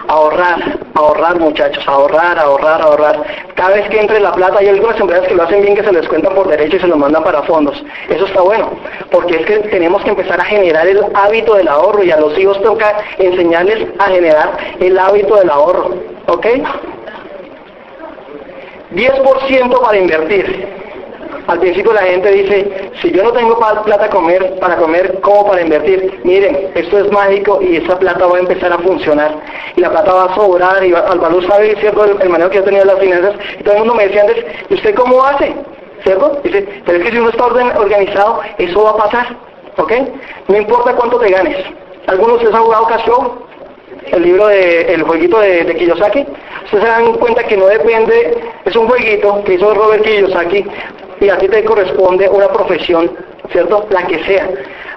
Ahorrar, ahorrar muchachos, ahorrar, ahorrar, ahorrar. Cada vez que entre la plata, hay algunas empresas que lo hacen bien, que se les cuentan por derecho y se lo mandan para fondos. Eso está bueno, porque es que tenemos que empezar a generar el hábito del ahorro y a los hijos toca enseñarles a generar el hábito del ahorro. ¿Ok? 10% para invertir. Al principio la gente dice, si yo no tengo plata comer, para comer, ¿cómo para invertir? Miren, esto es mágico y esa plata va a empezar a funcionar. Y la plata va a sobrar y Alvaro sabe, ¿cierto?, el, manejo que yo tenía de las finanzas. Y todo el mundo me decía antes, ¿y usted cómo hace? ¿Cierto? Dice, pero es que si uno está organizado, eso va a pasar. ¿Ok? No importa cuánto te ganes. ¿Algunos de ustedes han jugado Cash el libro de el jueguito de, de, Kiyosaki, ustedes se dan cuenta que no depende, es un jueguito que hizo Robert Kiyosaki y a ti te corresponde una profesión, ¿cierto? La que sea.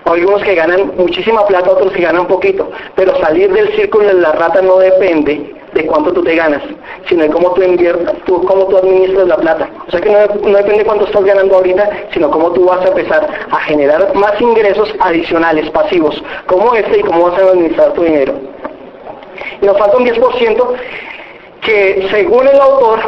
Algunos que ganan muchísima plata, otros que ganan poquito, pero salir del círculo de la rata no depende de cuánto tú te ganas, sino de cómo tú inviertas, tú, cómo tú administras la plata. O sea que no, no depende de cuánto estás ganando ahorita, sino cómo tú vas a empezar a generar más ingresos adicionales, pasivos, como este y cómo vas a administrar tu dinero. Y nos falta un 10% que según el autor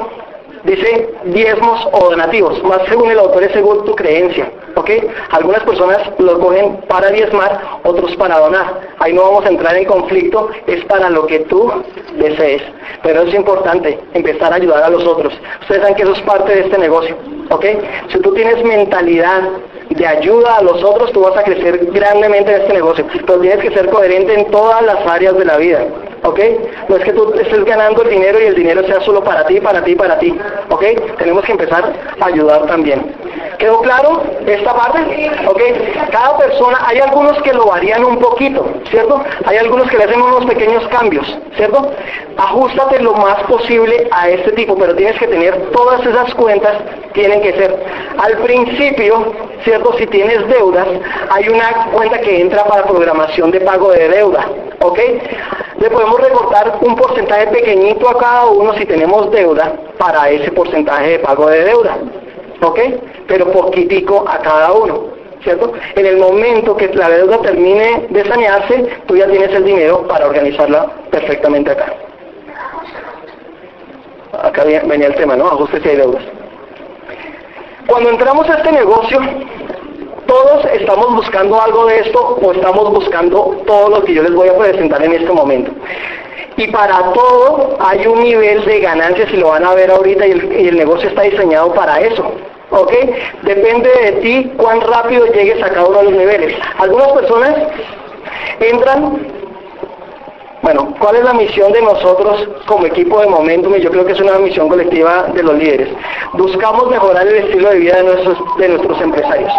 dice diezmos o donativos, más según el autor es según tu creencia, ¿ok? Algunas personas lo cogen para diezmar, otros para donar. Ahí no vamos a entrar en conflicto, es para lo que tú desees. Pero es importante empezar a ayudar a los otros. Ustedes saben que eso es parte de este negocio, ¿ok? Si tú tienes mentalidad de ayuda a los otros, tú vas a crecer grandemente en este negocio. Pero tienes que ser coherente en todas las áreas de la vida. ¿ok? No es que tú estés ganando el dinero y el dinero sea solo para ti, para ti, para ti, ¿ok? Tenemos que empezar a ayudar también. ¿Quedó claro esta parte? ¿Ok? Cada persona, hay algunos que lo varían un poquito, ¿cierto? Hay algunos que le hacen unos pequeños cambios, ¿cierto? Ajustate lo más posible a este tipo, pero tienes que tener todas esas cuentas, tienen que ser. Al principio, ¿cierto? Si tienes deudas, hay una cuenta que entra para programación de pago de deuda, ¿ok? Le podemos recortar un porcentaje pequeñito a cada uno si tenemos deuda para ese porcentaje de pago de deuda. ¿Ok? Pero poquitico a cada uno. ¿Cierto? En el momento que la deuda termine de sanearse, tú ya tienes el dinero para organizarla perfectamente acá. Acá venía el tema, ¿no? Ajustes y deudas. Cuando entramos a este negocio, todos estamos buscando algo de esto o estamos buscando todo lo que yo les voy a presentar en este momento. Y para todo hay un nivel de ganancias y lo van a ver ahorita y el, negocio está diseñado para eso. ¿Ok? Depende de ti cuán rápido llegues a cada uno de los niveles. Algunas personas entran bueno, ¿cuál es la misión de nosotros como equipo de Momentum? Y yo creo que es una misión colectiva de los líderes. Buscamos mejorar el estilo de vida de nuestros, de nuestros empresarios.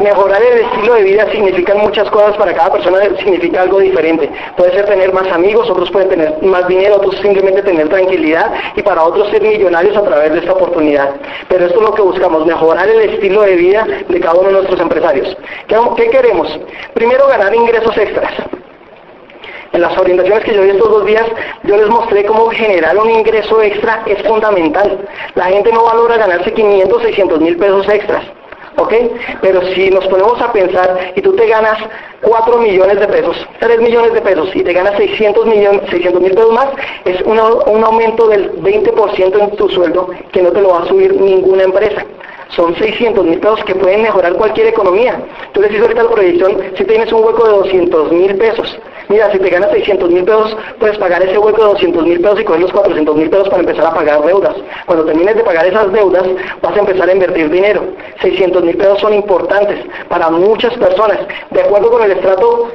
Mejorar el estilo de vida significa muchas cosas para cada persona, significa algo diferente. Puede ser tener más amigos, otros pueden tener más dinero, otros simplemente tener tranquilidad y para otros ser millonarios a través de esta oportunidad. Pero esto es lo que buscamos, mejorar el estilo de vida de cada uno de nuestros empresarios. qué queremos? Primero, ganar ingresos extras. En las orientaciones que yo di estos dos días, yo les mostré cómo generar un ingreso extra es fundamental. La gente no valora ganarse 500, 600 mil pesos extras. ¿ok? Pero si nos ponemos a pensar y tú te ganas 4 millones de pesos, 3 millones de pesos y te ganas 600 millones, 600 mil pesos más, es un aumento del 20% en tu sueldo que no te lo va a subir ninguna empresa. Son 600 mil pesos que pueden mejorar cualquier economía. Tú les dices ahorita la proyección, si tienes un hueco de 200 mil pesos, mira, si te ganas 600 mil pesos, puedes pagar ese hueco de 200 mil pesos y coger los 400 mil pesos para empezar a pagar deudas. Cuando termines de pagar esas deudas, vas a empezar a invertir dinero. 600 mil pesos son importantes para muchas personas. De acuerdo con el estrato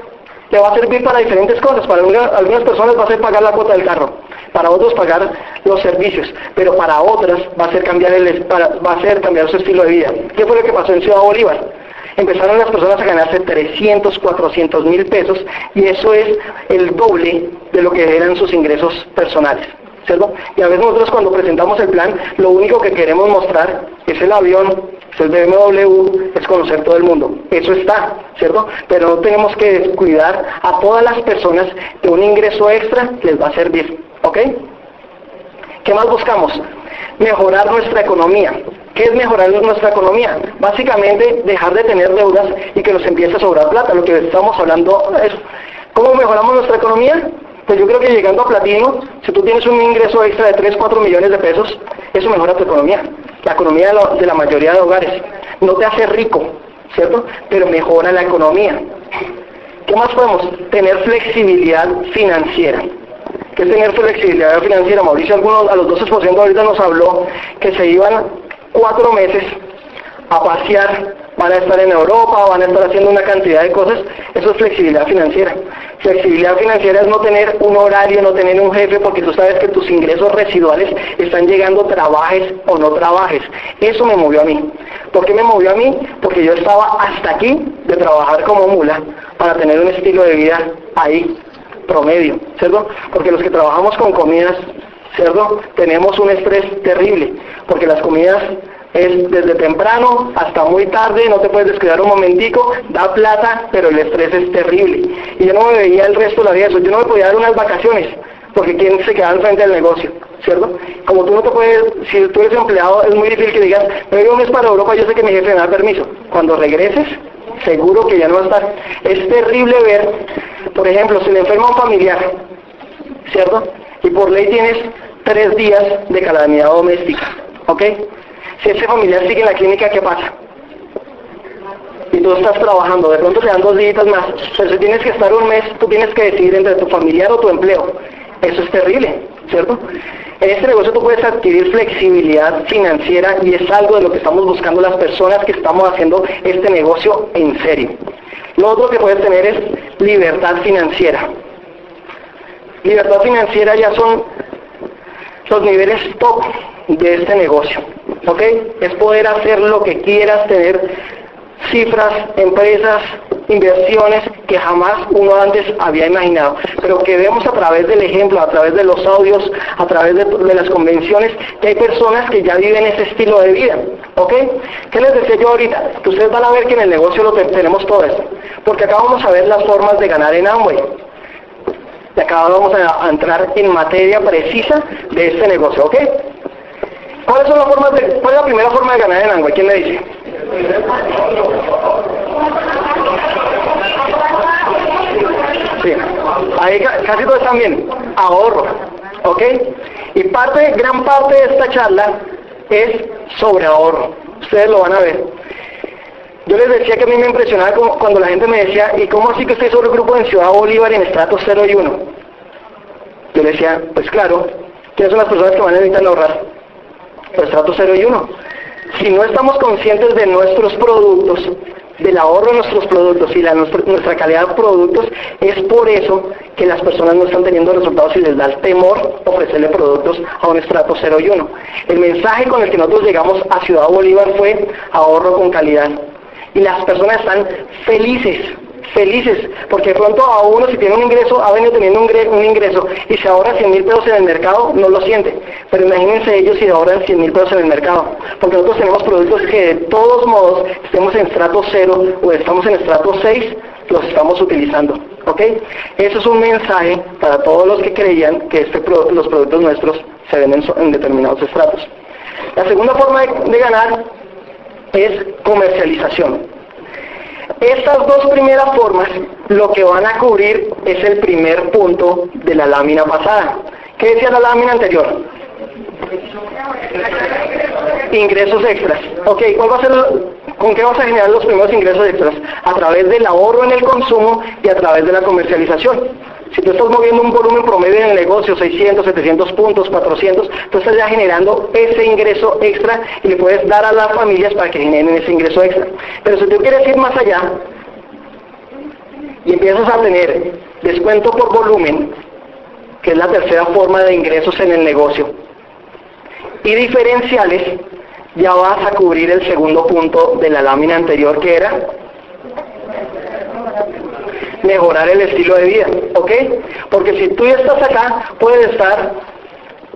te va a servir para diferentes cosas. Para algunas personas va a ser pagar la cuota del carro, para otros pagar los servicios, pero para otras va a ser cambiar el va a ser cambiar su estilo de vida. ¿Qué fue lo que pasó en Ciudad Bolívar? Empezaron las personas a ganarse 300, 400 mil pesos y eso es el doble de lo que eran sus ingresos personales. ¿Cierto? Y a veces nosotros cuando presentamos el plan, lo único que queremos mostrar es el avión, es el BMW, es conocer todo el mundo. Eso está, ¿cierto? Pero no tenemos que descuidar a todas las personas que un ingreso extra les va a servir, ¿ok? ¿Qué más buscamos? Mejorar nuestra economía. ¿Qué es mejorar nuestra economía? Básicamente dejar de tener deudas y que nos empiece a sobrar plata. Lo que estamos hablando es, ¿cómo mejoramos nuestra economía? Pues yo creo que llegando a platino, si tú tienes un ingreso extra de 3, 4 millones de pesos, eso mejora tu economía, la economía de la, de la mayoría de hogares. No te hace rico, ¿cierto? Pero mejora la economía. ¿Qué más podemos? Tener flexibilidad financiera. ¿Qué es tener flexibilidad financiera? Mauricio, algunos, a los 12% ahorita nos habló que se iban cuatro meses a pasear, van a estar en Europa, van a estar haciendo una cantidad de cosas. Eso es flexibilidad financiera. Flexibilidad financiera es no tener un horario, no tener un jefe, porque tú sabes que tus ingresos residuales están llegando trabajes o no trabajes. Eso me movió a mí. ¿Por qué me movió a mí? Porque yo estaba hasta aquí de trabajar como mula para tener un estilo de vida ahí, promedio, ¿cierto? Porque los que trabajamos con comidas, ¿cierto? Tenemos un estrés terrible, porque las comidas es desde temprano hasta muy tarde, no te puedes descuidar un momentico, da plata, pero el estrés es terrible. Y yo no me veía el resto de la vida yo no me podía dar unas vacaciones, porque quién se queda al frente del negocio, ¿cierto? Como tú no te puedes, si tú eres empleado, es muy difícil que digas, me voy un mes para Europa, yo sé que mi jefe me da permiso. Cuando regreses, seguro que ya no va a estar. Es terrible ver, por ejemplo, si le enferma un familiar, ¿cierto? Y por ley tienes tres días de calamidad doméstica, ¿ok? Si ese familiar sigue en la clínica, ¿qué pasa? Y tú estás trabajando, de pronto te dan dos días más, pero si tienes que estar un mes, tú tienes que decidir entre tu familiar o tu empleo. Eso es terrible, ¿cierto? En este negocio tú puedes adquirir flexibilidad financiera y es algo de lo que estamos buscando las personas que estamos haciendo este negocio en serio. Lo otro que puedes tener es libertad financiera. Libertad financiera ya son los niveles top de este negocio. ¿Ok? Es poder hacer lo que quieras, tener cifras, empresas, inversiones que jamás uno antes había imaginado, pero que vemos a través del ejemplo, a través de los audios, a través de, las convenciones, que hay personas que ya viven ese estilo de vida. ¿Ok? ¿Qué les decía yo ahorita? Que ustedes van a ver que en el negocio lo tenemos todo esto, porque acá vamos a ver las formas de ganar en Amway. Y acá vamos a entrar en materia precisa de este negocio, ¿ok? ¿Cuáles son las formas de, ¿Cuál es la primera forma de ganar en Amway? ¿Quién me dice? Sí, ahí casi todos están bien. Ahorro, ¿ok? Y parte, gran parte de esta charla es sobre ahorro. Ustedes lo van a ver. Yo les decía que a mí me impresionaba cuando la gente me decía, ¿y cómo así que usted sobre el grupo en Ciudad Bolívar en estrato 0 y 1? Yo le decía, pues claro, ¿quiénes son las personas que van a necesitar ahorrar? Pues estrato 0 y 1. Si no estamos conscientes de nuestros productos, del ahorro de nuestros productos y la, nuestra calidad de productos, es por eso que las personas no están teniendo resultados y les da el temor ofrecerle productos a un estrato 0 y 1. El mensaje con el que nosotros llegamos a Ciudad Bolívar fue ahorro con calidad. Y las personas están felices felices, porque de pronto a uno si tiene un ingreso, ha venido teniendo un ingreso y se ahorra 100 mil pesos en el mercado, no lo siente. Pero imagínense ellos si ahorran 100 mil pesos en el mercado, porque nosotros tenemos productos que de todos modos, estemos en estrato 0 o estamos en estrato 6, los estamos utilizando. ¿Ok? Eso es un mensaje para todos los que creían que este los productos nuestros se venden en determinados estratos. La segunda forma de ganar es comercialización. Estas dos primeras formas lo que van a cubrir es el primer punto de la lámina pasada. ¿Qué decía la lámina anterior? Ingresos extras. Ok, ¿cuál va a ser, ¿con qué vas a generar los primeros ingresos extras? A través del ahorro en el consumo y a través de la comercialización. Si tú estás moviendo un volumen promedio en el negocio, 600, 700 puntos, 400, tú estás ya generando ese ingreso extra y le puedes dar a las familias para que generen ese ingreso extra. Pero si tú quieres ir más allá y empiezas a tener descuento por volumen, que es la tercera forma de ingresos en el negocio, y diferenciales, ya vas a cubrir el segundo punto de la lámina anterior que era mejorar el estilo de vida, ¿ok? Porque si tú ya estás acá, puedes estar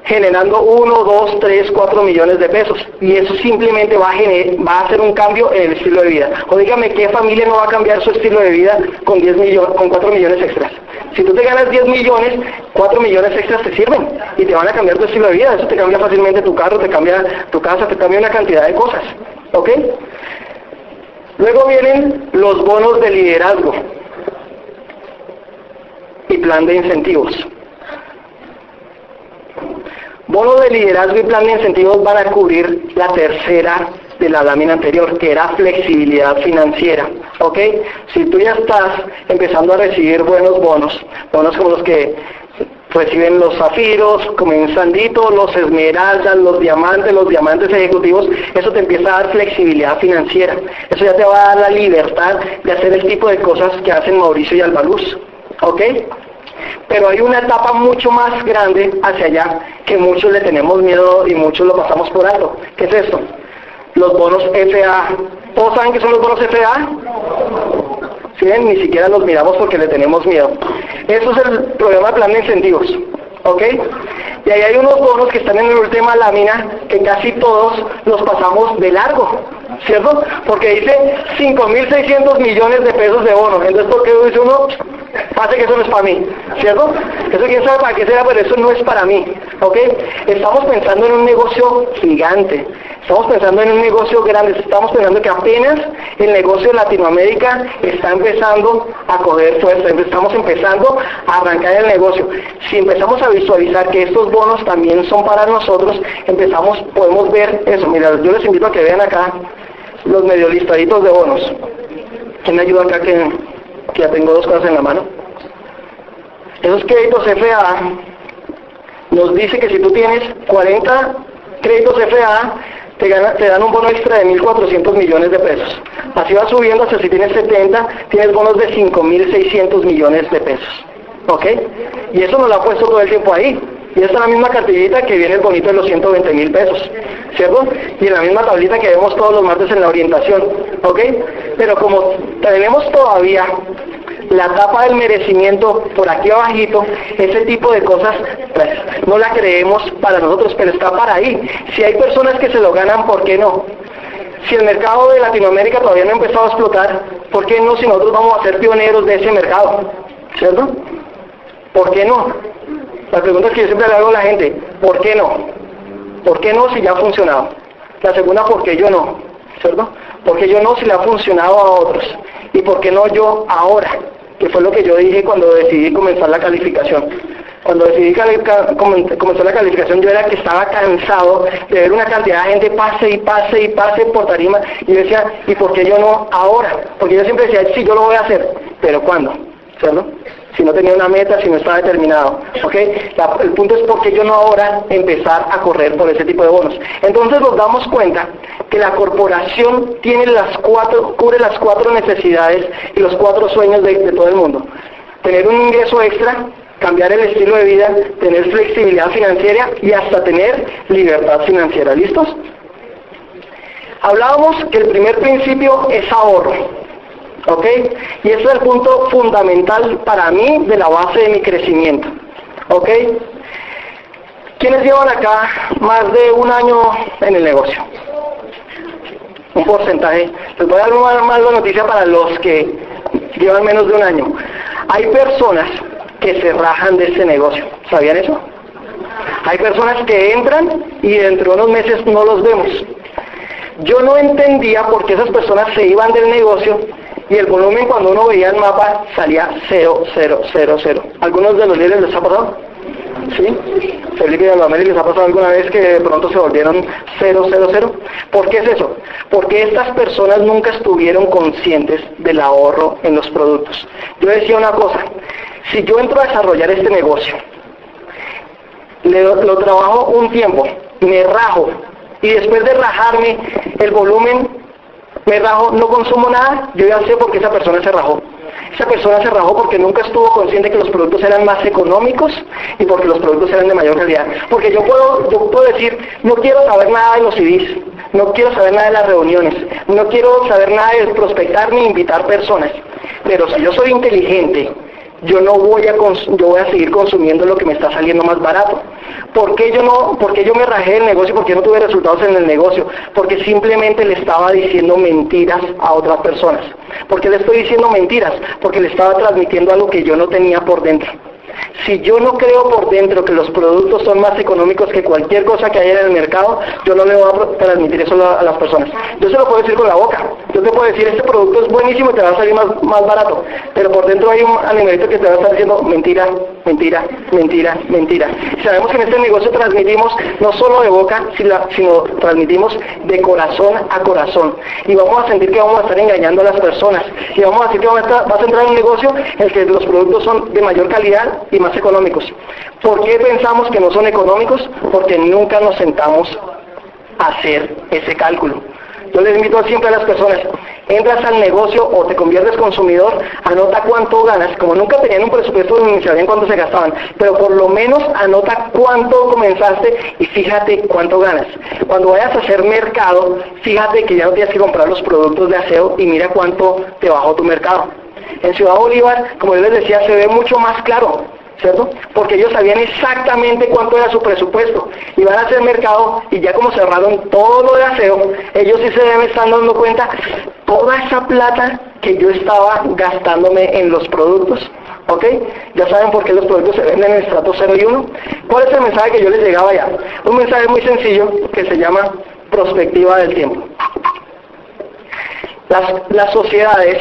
generando 1, 2, 3, 4 millones de pesos y eso simplemente va a, va a hacer un cambio en el estilo de vida. O dígame, ¿qué familia no va a cambiar su estilo de vida con, 10 millones, con 4 millones extras? Si tú te ganas 10 millones, 4 millones extras te sirven y te van a cambiar tu estilo de vida. Eso te cambia fácilmente tu carro, te cambia tu casa, te cambia una cantidad de cosas. ¿Ok? Luego vienen los bonos de liderazgo y plan de incentivos. Bono de liderazgo y plan de incentivos van a cubrir la tercera de la lámina anterior, que era flexibilidad financiera. ¿Ok? Si tú ya estás empezando a recibir buenos bonos, bonos como los que reciben los zafiros, comenzandito, los esmeraldas, los diamantes, los diamantes ejecutivos, eso te empieza a dar flexibilidad financiera. Eso ya te va a dar la libertad de hacer el tipo de cosas que hacen Mauricio y Albaluz. ¿Ok? Pero hay una etapa mucho más grande hacia allá que muchos le tenemos miedo y muchos lo pasamos por alto. ¿Qué es esto? Los bonos FA. ¿Todos saben qué son los bonos FA? ¿Sí? Ni siquiera los miramos porque le tenemos miedo. Eso es el del plan de incentivos. ¿Ok? Y ahí hay unos bonos que están en la última lámina que casi todos los pasamos de largo. ¿Cierto? Porque dice 5.600 millones de pesos de bonos. Entonces, ¿por qué dice uno? Pase que eso no es para mí, ¿cierto? Eso quién sabe para qué será, pero eso no es para mí, ¿ok? Estamos pensando en un negocio gigante, estamos pensando en un negocio grande, estamos pensando que apenas el negocio de Latinoamérica está empezando a coger fuerza, estamos empezando a arrancar el negocio. Si empezamos a visualizar que estos bonos también son para nosotros, empezamos, podemos ver eso. Mira, yo les invito a que vean acá los medio listaditos de bonos. ¿Quién me ayuda acá que ya tengo dos cosas en la mano. Esos créditos FA nos dice que si tú tienes 40 créditos FA, te, te dan un bono extra de 1.400 millones de pesos. Así va subiendo hasta si tienes 70, tienes bonos de 5.600 millones de pesos. ¿Ok? Y eso nos lo ha puesto todo el tiempo ahí. Y esta es la misma cartillita que viene el bonito de los 120 mil pesos, ¿cierto? Y en la misma tablita que vemos todos los martes en la orientación, ¿ok? Pero como tenemos todavía la tapa del merecimiento por aquí abajito, ese tipo de cosas pues, no la creemos para nosotros, pero está para ahí. Si hay personas que se lo ganan, ¿por qué no? Si el mercado de Latinoamérica todavía no ha empezado a explotar, ¿por qué no si nosotros vamos a ser pioneros de ese mercado? ¿Cierto? ¿Por qué no? La pregunta que yo siempre le hago a la gente, ¿por qué no? ¿Por qué no si ya ha funcionado? La segunda, ¿por qué yo no? ¿Cierto? ¿Por qué yo no si le ha funcionado a otros? ¿Y por qué no yo ahora? Que fue lo que yo dije cuando decidí comenzar la calificación. Cuando decidí comenzar la calificación yo era que estaba cansado de ver una cantidad de gente pase y pase y pase por tarima y yo decía, ¿y por qué yo no ahora? Porque yo siempre decía, sí, yo lo voy a hacer, pero ¿cuándo? ¿Cierto? Si no tenía una meta, si no estaba determinado. ¿ok? el punto es porque yo no ahora empezar a correr por ese tipo de bonos. Entonces nos damos cuenta que la corporación tiene las cuatro, cubre las cuatro necesidades y los cuatro sueños de todo el mundo. Tener un ingreso extra, cambiar el estilo de vida, tener flexibilidad financiera y hasta tener libertad financiera. ¿Listos? Hablábamos que el primer principio es ahorro. ¿Ok? Y ese es el punto fundamental para mí de la base de mi crecimiento. ¿Ok? ¿Quiénes llevan acá más de un año en el negocio? Un porcentaje. Les voy a dar una mala noticia para los que llevan menos de un año. Hay personas que se rajan de este negocio. ¿Sabían eso? Hay personas que entran y dentro de unos meses no los vemos. Yo no entendía por qué esas personas se iban del negocio y el volumen cuando uno veía el mapa salía 0, 0, 0, 0. ¿Algunos de los líderes les ha pasado? ¿Sí? Felipe de América les ha pasado alguna vez que de pronto se volvieron 0, 0, 0. ¿Por qué es eso? Porque estas personas nunca estuvieron conscientes del ahorro en los productos. Yo decía una cosa, si yo entro a desarrollar este negocio, lo trabajo un tiempo, me rajo, y después de rajarme, el volumen me rajo, no consumo nada, yo ya sé por qué esa persona se rajó. Esa persona se rajó porque nunca estuvo consciente que los productos eran más económicos y porque los productos eran de mayor calidad. Porque yo puedo, yo puedo decir, no quiero saber nada de los CDs, no quiero saber nada de las reuniones, no quiero saber nada de prospectar ni invitar personas. Pero si yo soy inteligente yo no voy a yo voy a seguir consumiendo lo que me está saliendo más barato. ¿Por qué yo no, porque yo me rajé el negocio? porque no tuve resultados en el negocio? Porque simplemente le estaba diciendo mentiras a otras personas. ¿Por qué le estoy diciendo mentiras? Porque le estaba transmitiendo algo que yo no tenía por dentro. Si yo no creo por dentro que los productos son más económicos que cualquier cosa que haya en el mercado, yo no le voy a transmitir eso a las personas. Yo se lo puedo decir con la boca. Yo te puedo decir, este producto es buenísimo y te va a salir más, más barato. Pero por dentro hay un animalito que te va a estar diciendo mentira, mentira, mentira, mentira. sabemos que en este negocio transmitimos no solo de boca, sino transmitimos de corazón a corazón. Y vamos a sentir que vamos a estar engañando a las personas. Y vamos a decir que vas a entrar en un negocio en el que los productos son de mayor calidad y más económicos. ¿Por qué pensamos que no son económicos? Porque nunca nos sentamos a hacer ese cálculo. Yo les invito siempre a las personas, entras al negocio o te conviertes consumidor, anota cuánto ganas, como nunca tenían un presupuesto ni sabían cuánto se gastaban, pero por lo menos anota cuánto comenzaste y fíjate cuánto ganas. Cuando vayas a hacer mercado, fíjate que ya no tienes que comprar los productos de aseo y mira cuánto te bajó tu mercado. En Ciudad Bolívar, como yo les decía, se ve mucho más claro. ¿Cierto? Porque ellos sabían exactamente cuánto era su presupuesto. Iban a hacer mercado y ya como cerraron todo de aseo, ellos sí se deben estar dando cuenta toda esa plata que yo estaba gastándome en los productos. ¿Ok? Ya saben por qué los productos se venden en estrato 0 y 1. ¿Cuál es el mensaje que yo les llegaba ya? Un mensaje muy sencillo que se llama prospectiva del tiempo. Las, las sociedades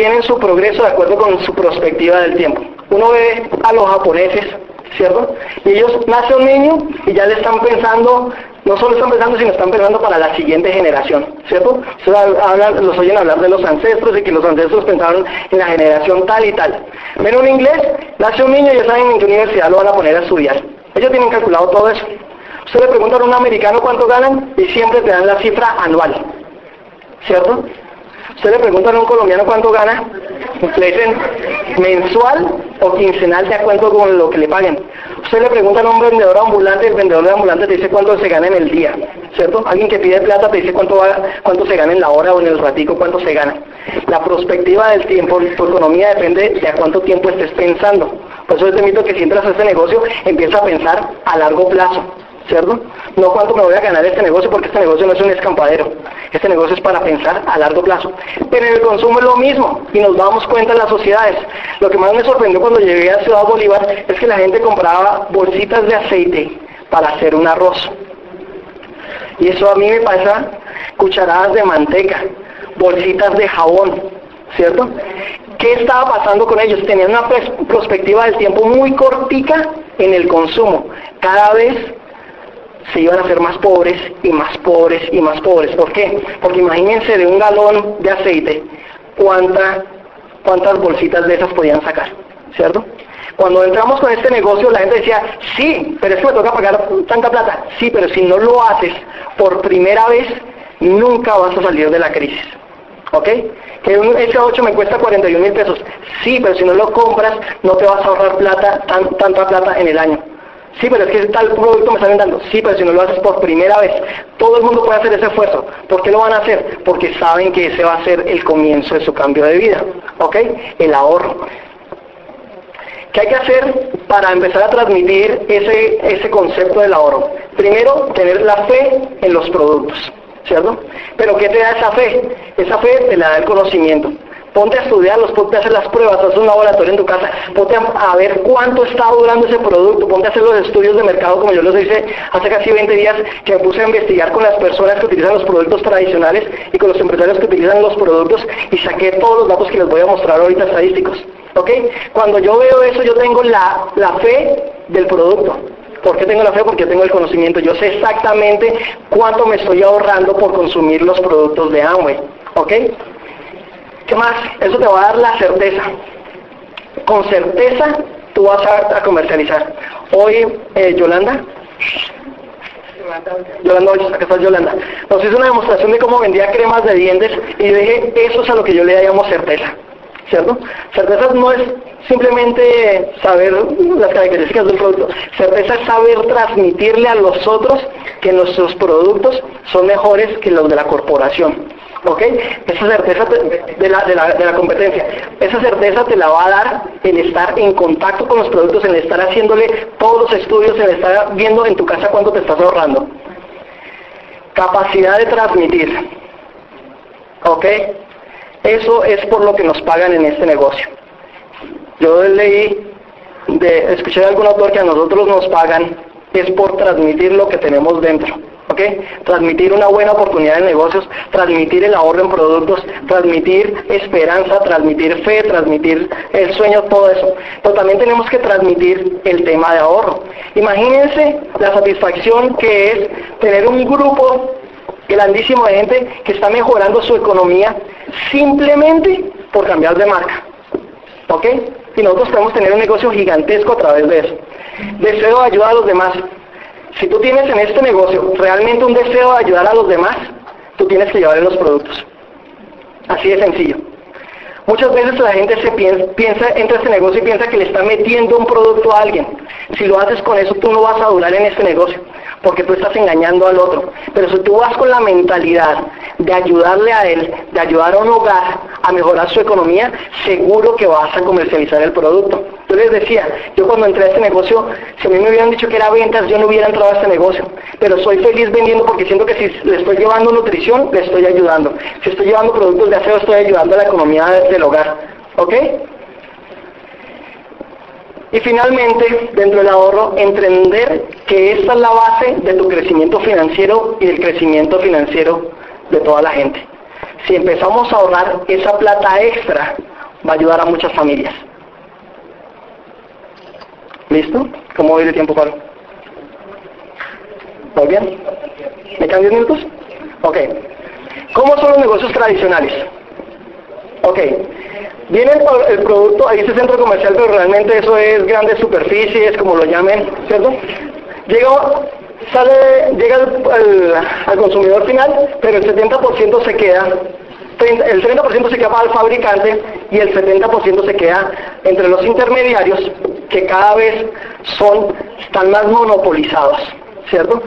tienen su progreso de acuerdo con su perspectiva del tiempo. Uno ve a los japoneses, ¿cierto? Y ellos nace un niño y ya le están pensando, no solo están pensando, sino están pensando para la siguiente generación, ¿cierto? Hablan, los oyen hablar de los ancestros y que los ancestros pensaron en la generación tal y tal. Ven un inglés, nace un niño y ya saben en qué universidad lo van a poner a estudiar. Ellos tienen calculado todo eso. Usted le pregunta a un americano cuánto ganan y siempre te dan la cifra anual, ¿cierto? Usted le pregunta a un colombiano cuánto gana, le dicen mensual o quincenal de acuerdo con lo que le paguen. Usted le pregunta a un vendedor ambulante, el vendedor ambulante te dice cuánto se gana en el día, ¿cierto? Alguien que pide plata te dice cuánto, va, cuánto se gana en la hora o en el ratico, cuánto se gana. La perspectiva del tiempo, tu economía depende de a cuánto tiempo estés pensando. Por eso te invito que si entras a este negocio, empieza a pensar a largo plazo. ¿Cierto? No cuánto me voy a ganar este negocio porque este negocio no es un escampadero. Este negocio es para pensar a largo plazo. Pero en el consumo es lo mismo y nos damos cuenta en las sociedades. Lo que más me sorprendió cuando llegué a Ciudad Bolívar es que la gente compraba bolsitas de aceite para hacer un arroz. Y eso a mí me pasa cucharadas de manteca, bolsitas de jabón, ¿cierto? ¿Qué estaba pasando con ellos? Tenían una perspectiva del tiempo muy cortica en el consumo. Cada vez se iban a hacer más pobres y más pobres y más pobres. ¿Por qué? Porque imagínense de un galón de aceite, ¿cuánta, ¿cuántas bolsitas de esas podían sacar? ¿Cierto? Cuando entramos con este negocio, la gente decía, sí, pero es que me toca pagar tanta plata. Sí, pero si no lo haces por primera vez, nunca vas a salir de la crisis. ¿Ok? Que un S8 me cuesta 41 mil pesos. Sí, pero si no lo compras, no te vas a ahorrar plata, tanta plata en el año. Sí, pero es que tal producto me están dando. Sí, pero si no lo haces por primera vez, todo el mundo puede hacer ese esfuerzo. ¿Por qué lo van a hacer? Porque saben que ese va a ser el comienzo de su cambio de vida. ¿Ok? El ahorro. ¿Qué hay que hacer para empezar a transmitir ese, ese concepto del ahorro? Primero, tener la fe en los productos, ¿cierto? Pero ¿qué te da esa fe? Esa fe te la da el conocimiento. Ponte a estudiarlos, ponte a hacer las pruebas, haz un laboratorio en tu casa, ponte a, ver cuánto está durando ese producto, ponte a hacer los estudios de mercado como yo les hice hace casi 20 días que me puse a investigar con las personas que utilizan los productos tradicionales y con los empresarios que utilizan los productos y saqué todos los datos que les voy a mostrar ahorita estadísticos. ¿Ok? Cuando yo veo eso yo tengo la, la fe del producto. ¿Por qué tengo la fe? Porque tengo el conocimiento. Yo sé exactamente cuánto me estoy ahorrando por consumir los productos de Amway. ¿Ok? ¿Qué más? Eso te va a dar la certeza. Con certeza tú vas a, comercializar. Hoy, eh, Yolanda, Yolanda, acá está Yolanda, nos hizo una demostración de cómo vendía cremas de dientes y dije, eso es a lo que yo le llamo certeza. ¿Cierto? Certeza no es simplemente saber las características del producto. Certeza es saber transmitirle a los otros que nuestros productos son mejores que los de la corporación. ¿Ok? Esa certeza de la, de, la, de la, competencia. Esa certeza te la va a dar el estar en contacto con los productos, el estar haciéndole todos los estudios, el estar viendo en tu casa cuánto te estás ahorrando. Capacidad de transmitir. ¿Ok? Eso es por lo que nos pagan en este negocio. Yo leí, de, escuché de algún autor que a nosotros nos pagan es por transmitir lo que tenemos dentro. ¿ok? Transmitir una buena oportunidad de negocios, transmitir el ahorro en productos, transmitir esperanza, transmitir fe, transmitir el sueño, todo eso. Pero también tenemos que transmitir el tema de ahorro. Imagínense la satisfacción que es tener un grupo grandísimo de gente que está mejorando su economía simplemente por cambiar de marca. ¿Ok? Y nosotros podemos tener un negocio gigantesco a través de eso. Deseo ayudar a los demás. Si tú tienes en este negocio realmente un deseo de ayudar a los demás, tú tienes que llevarle los productos. Así de sencillo. Muchas veces la gente se piensa, piensa, entra a este negocio y piensa que le está metiendo un producto a alguien. Si lo haces con eso, tú no vas a durar en este negocio, porque tú estás engañando al otro. Pero si tú vas con la mentalidad de ayudarle a él, de ayudar a un hogar a mejorar su economía, seguro que vas a comercializar el producto. Yo les decía, yo cuando entré a este negocio, si a mí me hubieran dicho que era ventas, yo no hubiera entrado a este negocio. Pero soy feliz vendiendo porque siento que si le estoy llevando nutrición, le estoy ayudando. Si estoy llevando productos de aseo, estoy ayudando a la economía del hogar. ¿Ok? Y finalmente, dentro del ahorro, entender que esta es la base de tu crecimiento financiero y del crecimiento financiero de toda la gente. Si empezamos a ahorrar esa plata extra, va a ayudar a muchas familias. ¿Listo? ¿Cómo voy de tiempo, Pablo? ¿Muy bien? ¿Me quedan 10 minutos? Ok. ¿Cómo son los negocios tradicionales? Ok. Viene el, producto, ahí dice centro comercial, pero realmente eso es grandes superficies, como lo llamen, ¿cierto? Llega, sale, llega al consumidor final, pero el 70% se queda el 30% se queda para el fabricante y el 70% se queda entre los intermediarios que cada vez son, están más monopolizados, ¿cierto?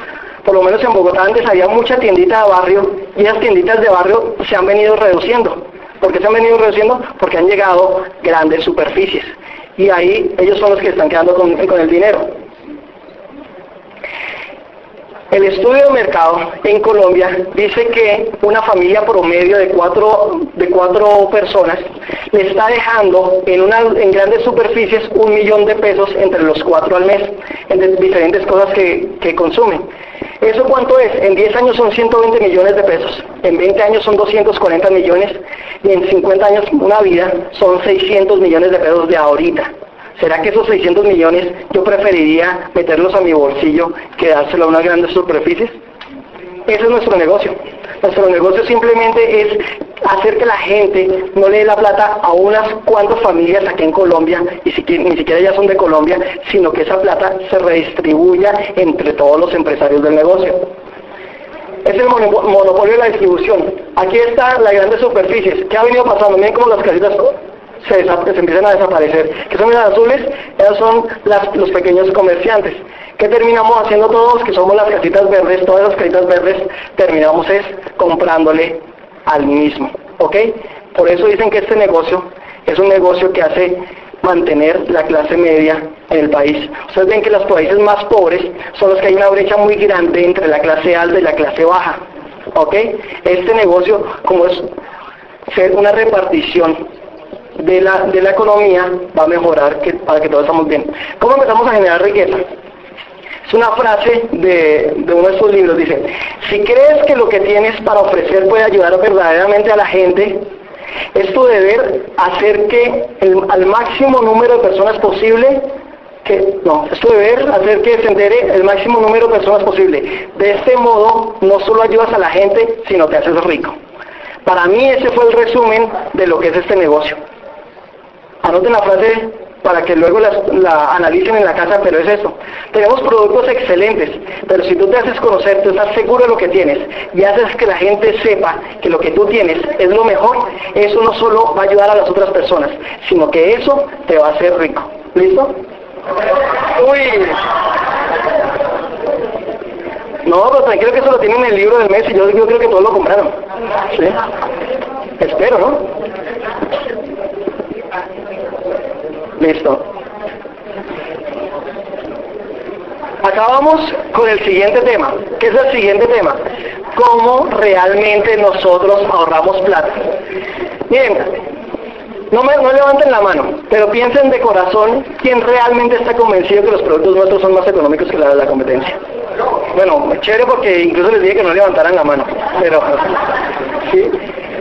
Por lo menos en Bogotá antes había mucha tiendita de barrio y esas tienditas de barrio se han venido reduciendo. ¿Por qué se han venido reduciendo? Porque han llegado grandes superficies. Y ahí ellos son los que están quedando con, con el dinero. El estudio de mercado en Colombia dice que una familia promedio de cuatro, de cuatro personas le está dejando en, una, en grandes superficies un millón de pesos entre los cuatro al mes, en diferentes cosas que, que consumen. ¿Eso cuánto es? En 10 años son 120 millones de pesos, en 20 años son 240 millones y en 50 años una vida son 600 millones de pesos de ahorita. ¿Será que esos 600 millones yo preferiría meterlos a mi bolsillo que dárselo a unas grandes superficies? Ese es nuestro negocio. Nuestro negocio simplemente es hacer que la gente no le dé la plata a unas cuantas familias aquí en Colombia, y si, ni siquiera ya son de Colombia, sino que esa plata se redistribuya entre todos los empresarios del negocio. Es el monopolio de la distribución. Aquí están las grandes superficies. ¿Qué ha venido pasando? Miren cómo las casitas se, empiezan a desaparecer. ¿Qué son las azules? Son los pequeños comerciantes. ¿Qué terminamos haciendo todos? Que somos las casitas verdes, todas las casitas verdes terminamos es comprándole al mismo. ¿Ok? Por eso dicen que este negocio es un negocio que hace mantener la clase media en el país. Ustedes ven que los países más pobres son los que hay una brecha muy grande entre la clase alta y la clase baja. ¿Ok? Este negocio, como es ser una repartición de la, de la economía va a mejorar que, para que todos estamos bien. ¿Cómo empezamos a generar riqueza? Es una frase de, de, uno de estos libros, dice, si crees que lo que tienes para ofrecer puede ayudar verdaderamente a la gente, es tu deber hacer que el, al máximo número de personas posible, que, no, es tu deber hacer que se entere el máximo número de personas posible. De este modo, no solo ayudas a la gente, sino te haces rico. Para mí ese fue el resumen de lo que es este negocio. Anoten la frase para que luego la, analicen en la casa, pero es eso. Tenemos productos excelentes, pero si tú te haces conocer, tú estás seguro de lo que tienes y haces que la gente sepa que lo que tú tienes es lo mejor, eso no solo va a ayudar a las otras personas, sino que eso te va a hacer rico. ¿Listo? Uy. No, pero tranquilo que eso lo tienen en el libro del mes y yo, yo creo que todos lo compraron. ¿Sí? Espero, ¿no? Listo. Acabamos con el siguiente tema. ¿Qué es el siguiente tema? ¿Cómo realmente nosotros ahorramos plata? Miren, No, me, no levanten la mano, pero piensen de corazón quién realmente está convencido que los productos nuestros son más económicos que la de la competencia. Bueno, chévere porque incluso les dije que no levantaran la mano, pero ¿sí?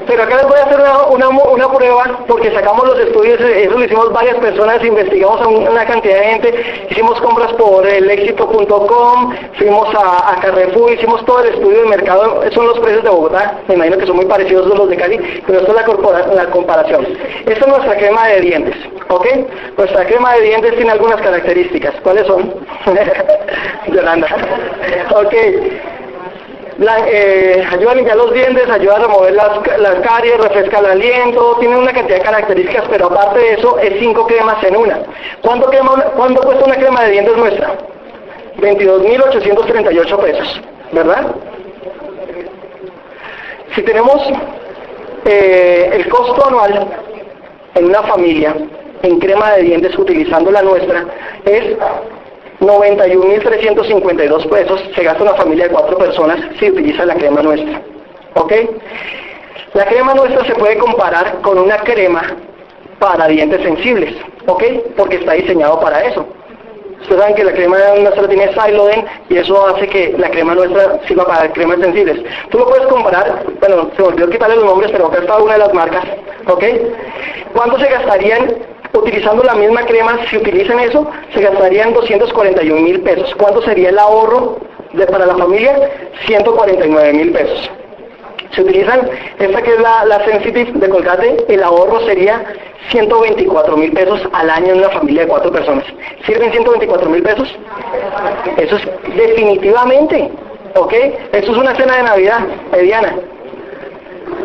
Pero acá les voy a hacer una, una, prueba porque sacamos los estudios, eso lo hicimos varias personas, investigamos a una cantidad de gente, hicimos compras por el éxito.com, fuimos a, Carrefour, hicimos todo el estudio de mercado, son los precios de Bogotá, me imagino que son muy parecidos a los de Cali, pero esto es la, comparación. Esta es nuestra crema de dientes, ¿ok? Nuestra crema de dientes tiene algunas características, ¿cuáles son? Yolanda. ok eh, ayuda a limpiar los dientes, ayuda a remover las, las caries, refresca el aliento, tiene una cantidad de características, pero aparte de eso es cinco cremas en una. ¿Cuánto, ¿cuánto cuesta una crema de dientes nuestra? 22.838 pesos, ¿verdad? Si tenemos eh, el costo anual en una familia en crema de dientes utilizando la nuestra es 91.352 pesos se gasta una familia de cuatro personas si utiliza la crema nuestra. ¿Ok? La crema nuestra se puede comparar con una crema para dientes sensibles. ¿Ok? Porque está diseñado para eso. Ustedes saben que la crema nuestra tiene Siloden y eso hace que la crema nuestra sirva para cremas sensibles. Tú lo puedes comparar, bueno, se me olvidó quitarle los nombres, pero acá está una de las marcas, ¿ok? ¿Cuánto se gastarían utilizando la misma crema, si utilizan eso, se gastarían 241 mil pesos. ¿Cuánto sería el ahorro de, para la familia? 149 mil pesos. Si utilizan esta que es la, la Sensitive de Colgate, el ahorro sería 124 mil pesos al año en una familia de cuatro personas. ¿Sirven 124 mil pesos? Eso es definitivamente, ¿ok? Eso es una cena de Navidad mediana.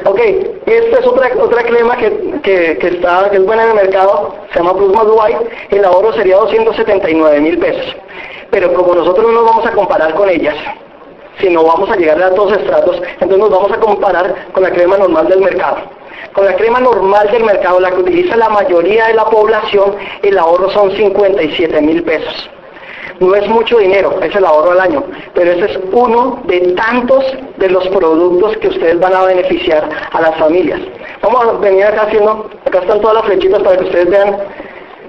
Ok, esta es otra otra crema que, está, que es buena en el mercado, se llama Plus White, el ahorro sería 279 mil pesos. Pero como nosotros no nos vamos a comparar con ellas, sino vamos a llegar a todos estratos, entonces nos vamos a comparar con la crema normal del mercado. Con la crema normal del mercado, la que utiliza la mayoría de la población, el ahorro son 57 mil pesos. No es mucho dinero, es el ahorro al año, pero ese es uno de tantos de los productos que ustedes van a beneficiar a las familias. Vamos a venir acá haciendo, acá están todas las flechitas para que ustedes vean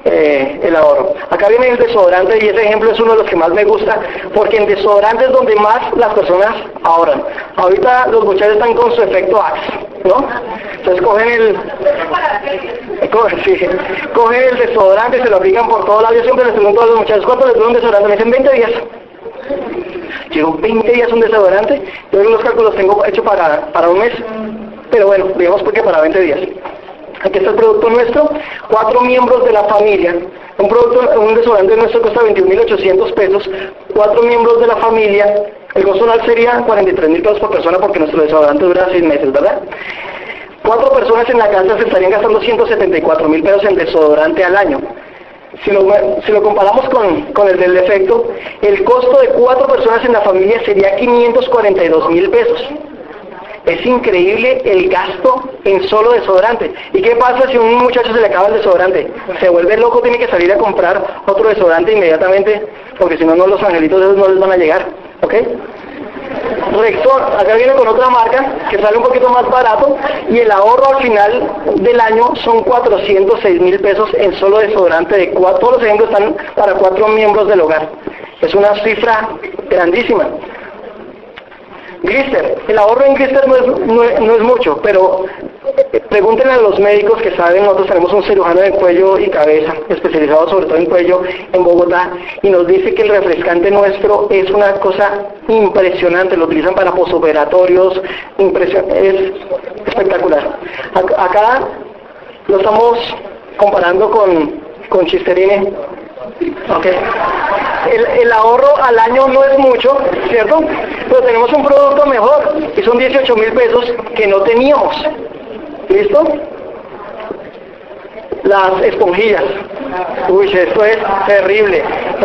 eh, el ahorro. Acá viene el desodorante y ese ejemplo es uno de los que más me gusta porque en desodorante es donde más las personas ahorran. Ahorita los muchachos están con su efecto Axe, ¿no? Entonces cogen el, cogen, el desodorante, se lo aplican por todo lado. Yo siempre les pregunto a los muchachos, ¿cuánto les dura un desodorante? Me dicen 20 días. Llevo 20 días un desodorante, yo los cálculos tengo hecho para, para un mes, pero bueno, digamos porque para 20 días. Aquí está el producto nuestro, cuatro miembros de la familia. Un producto, un desodorante nuestro cuesta 21.800 pesos, cuatro miembros de la familia. El costo anual sería 43.000 pesos por persona porque nuestro desodorante dura seis meses, ¿verdad? Cuatro personas en la casa se estarían gastando 174.000 pesos en desodorante al año. Si lo, si lo, comparamos con, con, el del defecto, el costo de cuatro personas en la familia sería 542 mil pesos. Es increíble el gasto en solo desodorante. ¿Y qué pasa si a un muchacho se le acaba el desodorante? Se vuelve loco, tiene que salir a comprar otro desodorante inmediatamente, porque si no, no los angelitos esos no les van a llegar. ¿Ok? Rector, acá viene con otra marca que sale un poquito más barato y el ahorro al final del año son 406 mil pesos en solo desodorante de cuatro, todos los ejemplos están para cuatro miembros del hogar. Es una cifra grandísima. Glister, el ahorro en Glister no es, no, es mucho, pero pregúntenle a los médicos que saben, nosotros tenemos un cirujano de cuello y cabeza, especializado sobre todo en cuello en Bogotá, y nos dice que el refrescante nuestro es una cosa impresionante, lo utilizan para posoperatorios, es espectacular. Acá lo estamos comparando con, con Chisterine, Okay. El, ahorro al año no es mucho, ¿cierto? Pero tenemos un producto mejor y son 18 mil pesos que no teníamos. ¿Listo? Las esponjillas. Uy, esto es terrible.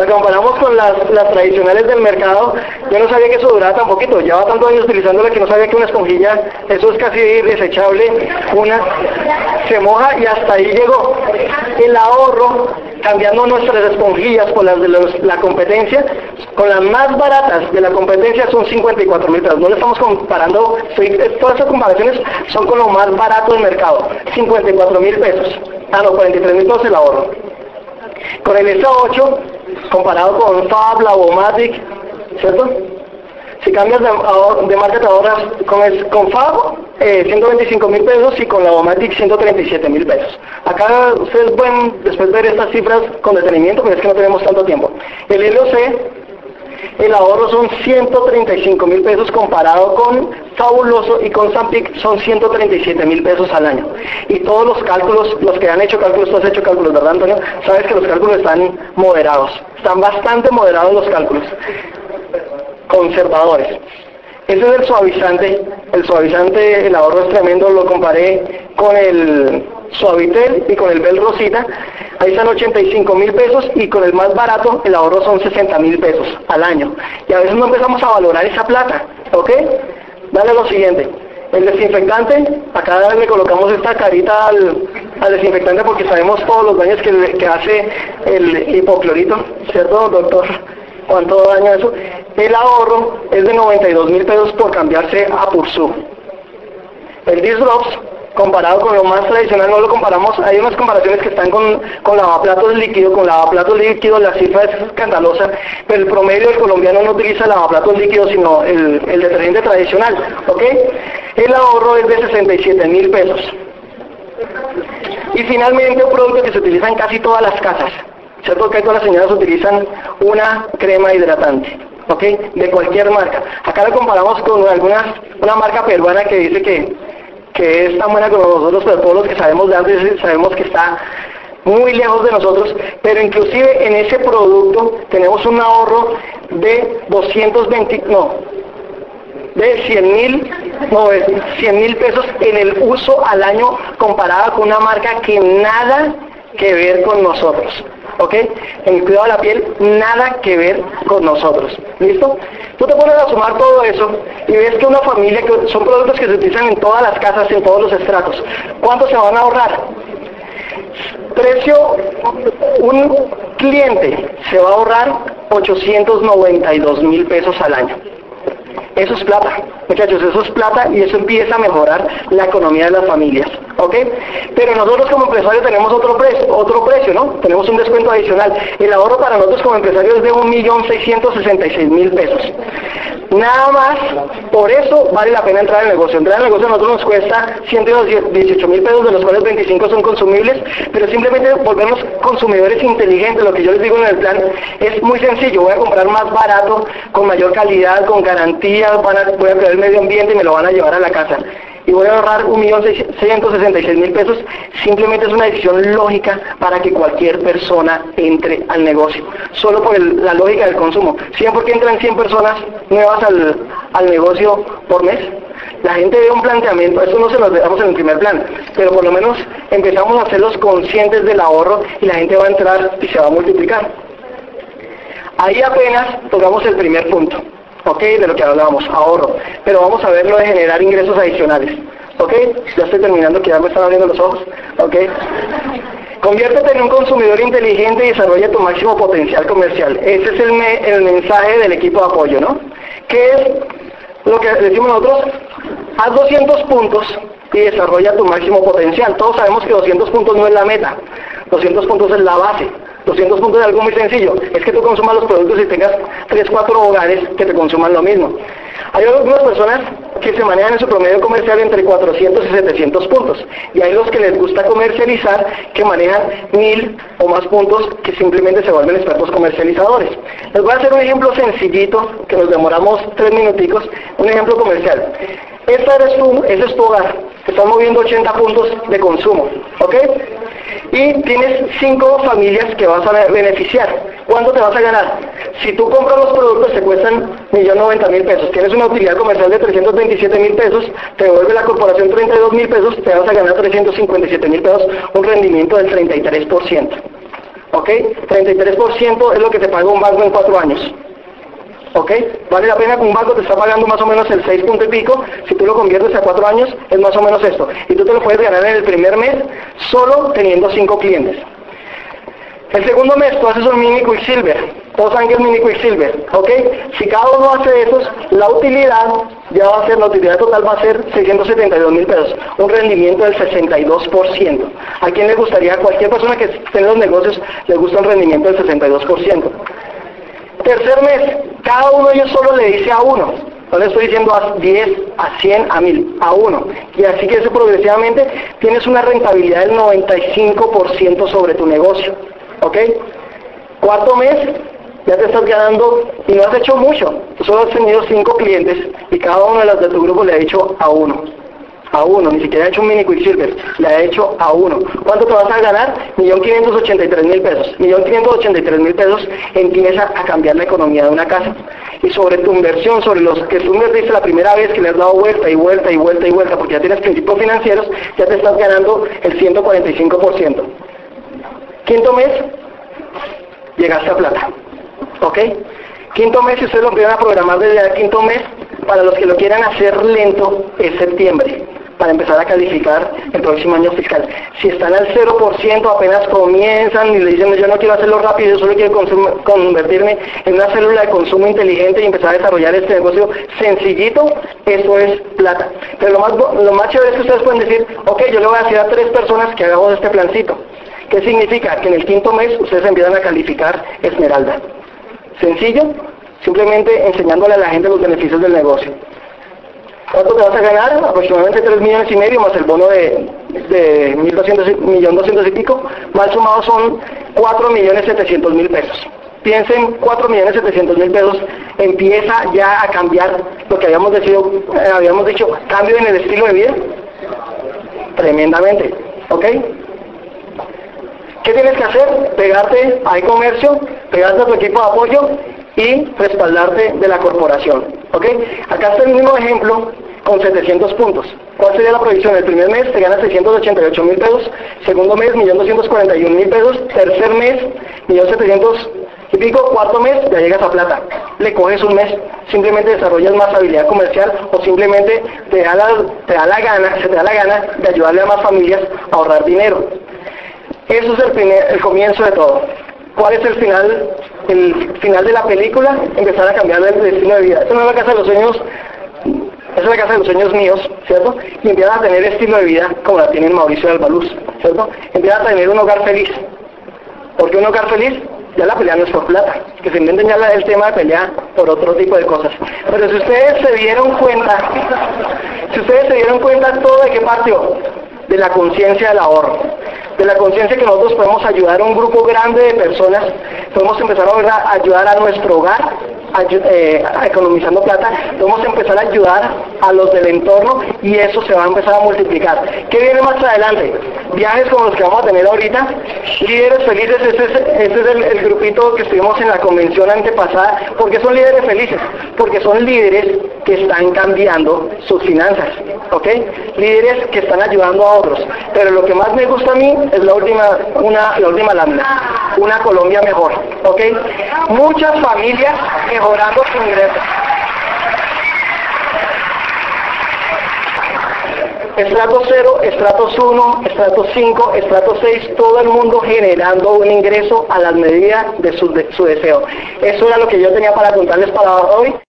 Comparamos con las, tradicionales del mercado. Yo no sabía que eso duraba tan poquito. Lleva tantos años utilizándola que no sabía que una esponjilla, eso es casi desechable. Una se moja y hasta ahí llegó. El ahorro cambiando nuestras esponjillas por las de la competencia, con las más baratas de la competencia son 54 mil pesos. No le estamos comparando, todas esas comparaciones son con lo más barato del mercado, 54 mil pesos. Ah, no, 43 mil pesos el ahorro. Con el S8, comparado con Fab, Lavomatic, ¿cierto? Si cambias de, marca te ahorras con, con Fab 125 eh, mil pesos y con Lavomatic 137 mil pesos. Acá ustedes pueden después ver estas cifras con detenimiento, pero es que no tenemos tanto tiempo. El LOC, el ahorro son 135 mil pesos comparado con Fabuloso y con Zampic son 137 mil pesos al año. Y todos los cálculos, los que han hecho cálculos, tú has hecho cálculos, ¿verdad Antonio? Sabes que los cálculos están moderados, están bastante moderados los cálculos conservadores. Ese es el suavizante. El suavizante, el ahorro es tremendo. Lo comparé con el Suavitel y con el Bel Rosita. Ahí están 85 mil pesos y con el más barato el ahorro son 60 mil pesos al año. Y a veces no empezamos a valorar esa plata. ¿Ok? Dale lo siguiente. El desinfectante, acá le colocamos esta carita al, desinfectante porque sabemos todos los daños que, que hace el hipoclorito, ¿cierto, doctor? ¿Cuánto daña eso? El ahorro es de 92 mil pesos por cambiarse a Pursu. El Disdrops, comparado con lo más tradicional, no lo comparamos, hay unas comparaciones que están con, con lavaplatos líquido, con lavaplatos líquido la cifra es escandalosa, pero el promedio del colombiano no utiliza lavaplatos líquidos, sino el, el detergente tradicional, ¿ok? El ahorro es de 67 mil pesos. Y finalmente un producto que se utiliza en casi todas las casas, ¿Cierto que todas las señoras utilizan una crema hidratante? ¿Ok? De cualquier marca. Acá lo comparamos con alguna, una marca peruana que dice que, que es tan buena como nosotros, pero todos los que sabemos de antes sabemos que está muy lejos de nosotros, pero inclusive en ese producto tenemos un ahorro de 220, no, de 100 mil, no, 100 mil pesos en el uso al año comparada con una marca que nada que ver con nosotros. ¿Ok? En el cuidado de la piel, nada que ver con nosotros. ¿Listo? Tú te pones a sumar todo eso y ves que una familia, que son productos que se utilizan en todas las casas, en todos los estratos. ¿Cuánto se van a ahorrar? Precio, un cliente se va a ahorrar 892 mil pesos al año. Eso es plata, muchachos, eso es plata y eso empieza a mejorar la economía de las familias, ¿ok? Pero nosotros como empresarios tenemos otro precio, otro precio, ¿no? Tenemos un descuento adicional. El ahorro para nosotros como empresarios es de 1.666.000 pesos. Nada más, por eso vale la pena entrar al negocio. Entrar al negocio a nosotros nos cuesta 118 mil pesos, de los cuales 25 son consumibles, pero simplemente volvemos consumidores inteligentes. Lo que yo les digo en el plan es muy sencillo. Voy a comprar más barato, con mayor calidad, con garantía, van a, voy a cuidar el medio ambiente y me lo van a llevar a la casa y voy a ahorrar 1.666.000 pesos, simplemente es una decisión lógica para que cualquier persona entre al negocio, solo por la lógica del consumo. ¿Siempre porque entran 100 personas nuevas al, al negocio por mes? La gente ve un planteamiento, eso no se lo dejamos en el primer plan, pero por lo menos empezamos a hacerlos conscientes del ahorro y la gente va a entrar y se va a multiplicar. Ahí apenas tocamos el primer punto. ¿Ok? De lo que hablábamos, ahorro. Pero vamos a ver lo de generar ingresos adicionales, ¿ok? Ya estoy terminando, que ya me están abriendo los ojos, ¿ok? Conviértete en un consumidor inteligente y desarrolla tu máximo potencial comercial. Ese es el, el mensaje del equipo de apoyo, ¿no? ¿Qué es lo que decimos nosotros? Haz 200 puntos y desarrolla tu máximo potencial. Todos sabemos que 200 puntos no es la meta, 200 puntos es la base. 200 puntos es algo muy sencillo, es que tú consumas los productos y tengas 3, 4 hogares que te consuman lo mismo. Hay algunas personas que se manejan en su promedio comercial entre 400 y 700 puntos. Y hay los que les gusta comercializar que manejan 1000 o más puntos que simplemente se vuelven expertos comercializadores. Les voy a hacer un ejemplo sencillito que nos demoramos 3 minuticos, un ejemplo comercial. Esta eres tú, ese es tu hogar. Te están moviendo 80 puntos de consumo. ¿Ok? Y tienes 5 familias que vas a beneficiar. ¿Cuánto te vas a ganar? Si tú compras los productos te cuestan 1.090.000 pesos. Tienes una utilidad comercial de 327.000 pesos, te devuelve la corporación 32.000 pesos, te vas a ganar 357.000 pesos, un rendimiento del 33%. ¿Ok? 33% es lo que te paga un banco en 4 años. ¿Ok? Vale la pena que un banco te está pagando más o menos el 6 punto y pico, si tú lo conviertes a 4 años, es más o menos esto. Y tú te lo puedes ganar en el primer mes solo teniendo 5 clientes. El segundo mes tú haces un mini Quicksilver, todos saben mini Quicksilver, ¿ok? Si cada uno hace esos, la utilidad ya va a ser, la utilidad total va a ser 672 mil pesos, un rendimiento del 62%. ¿A quién le gustaría, a cualquier persona que esté en los negocios, le gusta un rendimiento del 62%? Tercer mes, cada uno de ellos solo le dice a uno, no le estoy diciendo a 10, a 100, a 1000, a 1. Y así que eso progresivamente tienes una rentabilidad del 95% sobre tu negocio. ¿Ok? Cuarto mes, ya te estás ganando y no has hecho mucho. Tú solo has tenido 5 clientes y cada uno de los de tu grupo le ha hecho a uno a uno, ni siquiera ha hecho un mini Quicksilver, le ha hecho a uno. ¿Cuánto te vas a ganar? Millón quinientos ochenta y tres mil pesos. Millón quinientos ochenta y tres mil pesos empieza a cambiar la economía de una casa. Y sobre tu inversión, sobre los que tú invertiste la primera vez que le has dado vuelta y vuelta y vuelta y vuelta, porque ya tienes principios financieros, ya te estás ganando el 145%. Quinto mes, llegaste a plata. ¿Ok? Quinto mes, si ustedes lo empiezan a programar desde el quinto mes, para los que lo quieran hacer lento, es septiembre para empezar a calificar el próximo año fiscal. Si están al 0%, apenas comienzan y le dicen yo no quiero hacerlo rápido, yo solo quiero convertirme en una célula de consumo inteligente y empezar a desarrollar este negocio sencillito, eso es plata. Pero lo más, lo más chévere es que ustedes pueden decir, ok, yo le voy a decir a tres personas que hagamos este plancito. ¿Qué significa? Que en el quinto mes ustedes empiezan a calificar Esmeralda. Sencillo, simplemente enseñándole a la gente los beneficios del negocio. ¿Cuánto te vas a ganar? Aproximadamente 3 millones y medio más el bono de, de 1.200 y pico. Mal sumado son 4 millones 700 mil pesos. Piensen, 4 millones 700 mil pesos empieza ya a cambiar lo que habíamos, decido, eh, habíamos dicho, cambio en el estilo de vida. Tremendamente. ¿Ok? ¿Qué tienes que hacer? Pegarte a e-comercio, pegarte a tu equipo de apoyo y respaldarte de la corporación. ¿Ok? Acá está el mismo ejemplo con 700 puntos. ¿Cuál sería la proyección? El primer mes te ganas 688 mil pesos, segundo mes 1.241.000 pesos, tercer mes 1.700.000 y pico, cuarto mes ya llegas a plata. Le coges un mes, simplemente desarrollas más habilidad comercial o simplemente te da la, te da la gana, se te da la gana de ayudarle a más familias a ahorrar dinero. Eso es el, primer, el comienzo de todo. ¿Cuál es el final? El final de la película, empezar a cambiar el destino de vida. Esta no es la casa de los sueños, es la casa de los sueños míos, ¿cierto? Y empiezan a tener estilo de vida como la tiene Mauricio de Albaluz, ¿cierto? Empiezan a tener un hogar feliz. ¿Por qué un hogar feliz? Ya la pelea no es por plata, que se inventen ya el tema de pelea por otro tipo de cosas. Pero si ustedes se dieron cuenta, si ustedes se dieron cuenta todo de qué partió, de la conciencia del ahorro de la conciencia que nosotros podemos ayudar a un grupo grande de personas, podemos empezar a ayudar a nuestro hogar, eh, economizando plata, podemos empezar a ayudar a los del entorno y eso se va a empezar a multiplicar. ¿Qué viene más adelante? Viajes como los que vamos a tener ahorita, líderes felices, ese es, el, grupito que estuvimos en la convención antepasada, porque son líderes felices, porque son líderes que están cambiando sus finanzas, ¿ok? Líderes que están ayudando a otros. Pero lo que más me gusta a mí es la última, una, la última lámina, una Colombia mejor, ¿ok? Muchas familias mejorando su ingreso. Estrato 0, estratos 1, estrato 5, estrato 6, todo el mundo generando un ingreso a la medida de su, de su deseo. Eso era lo que yo tenía para contarles para hoy.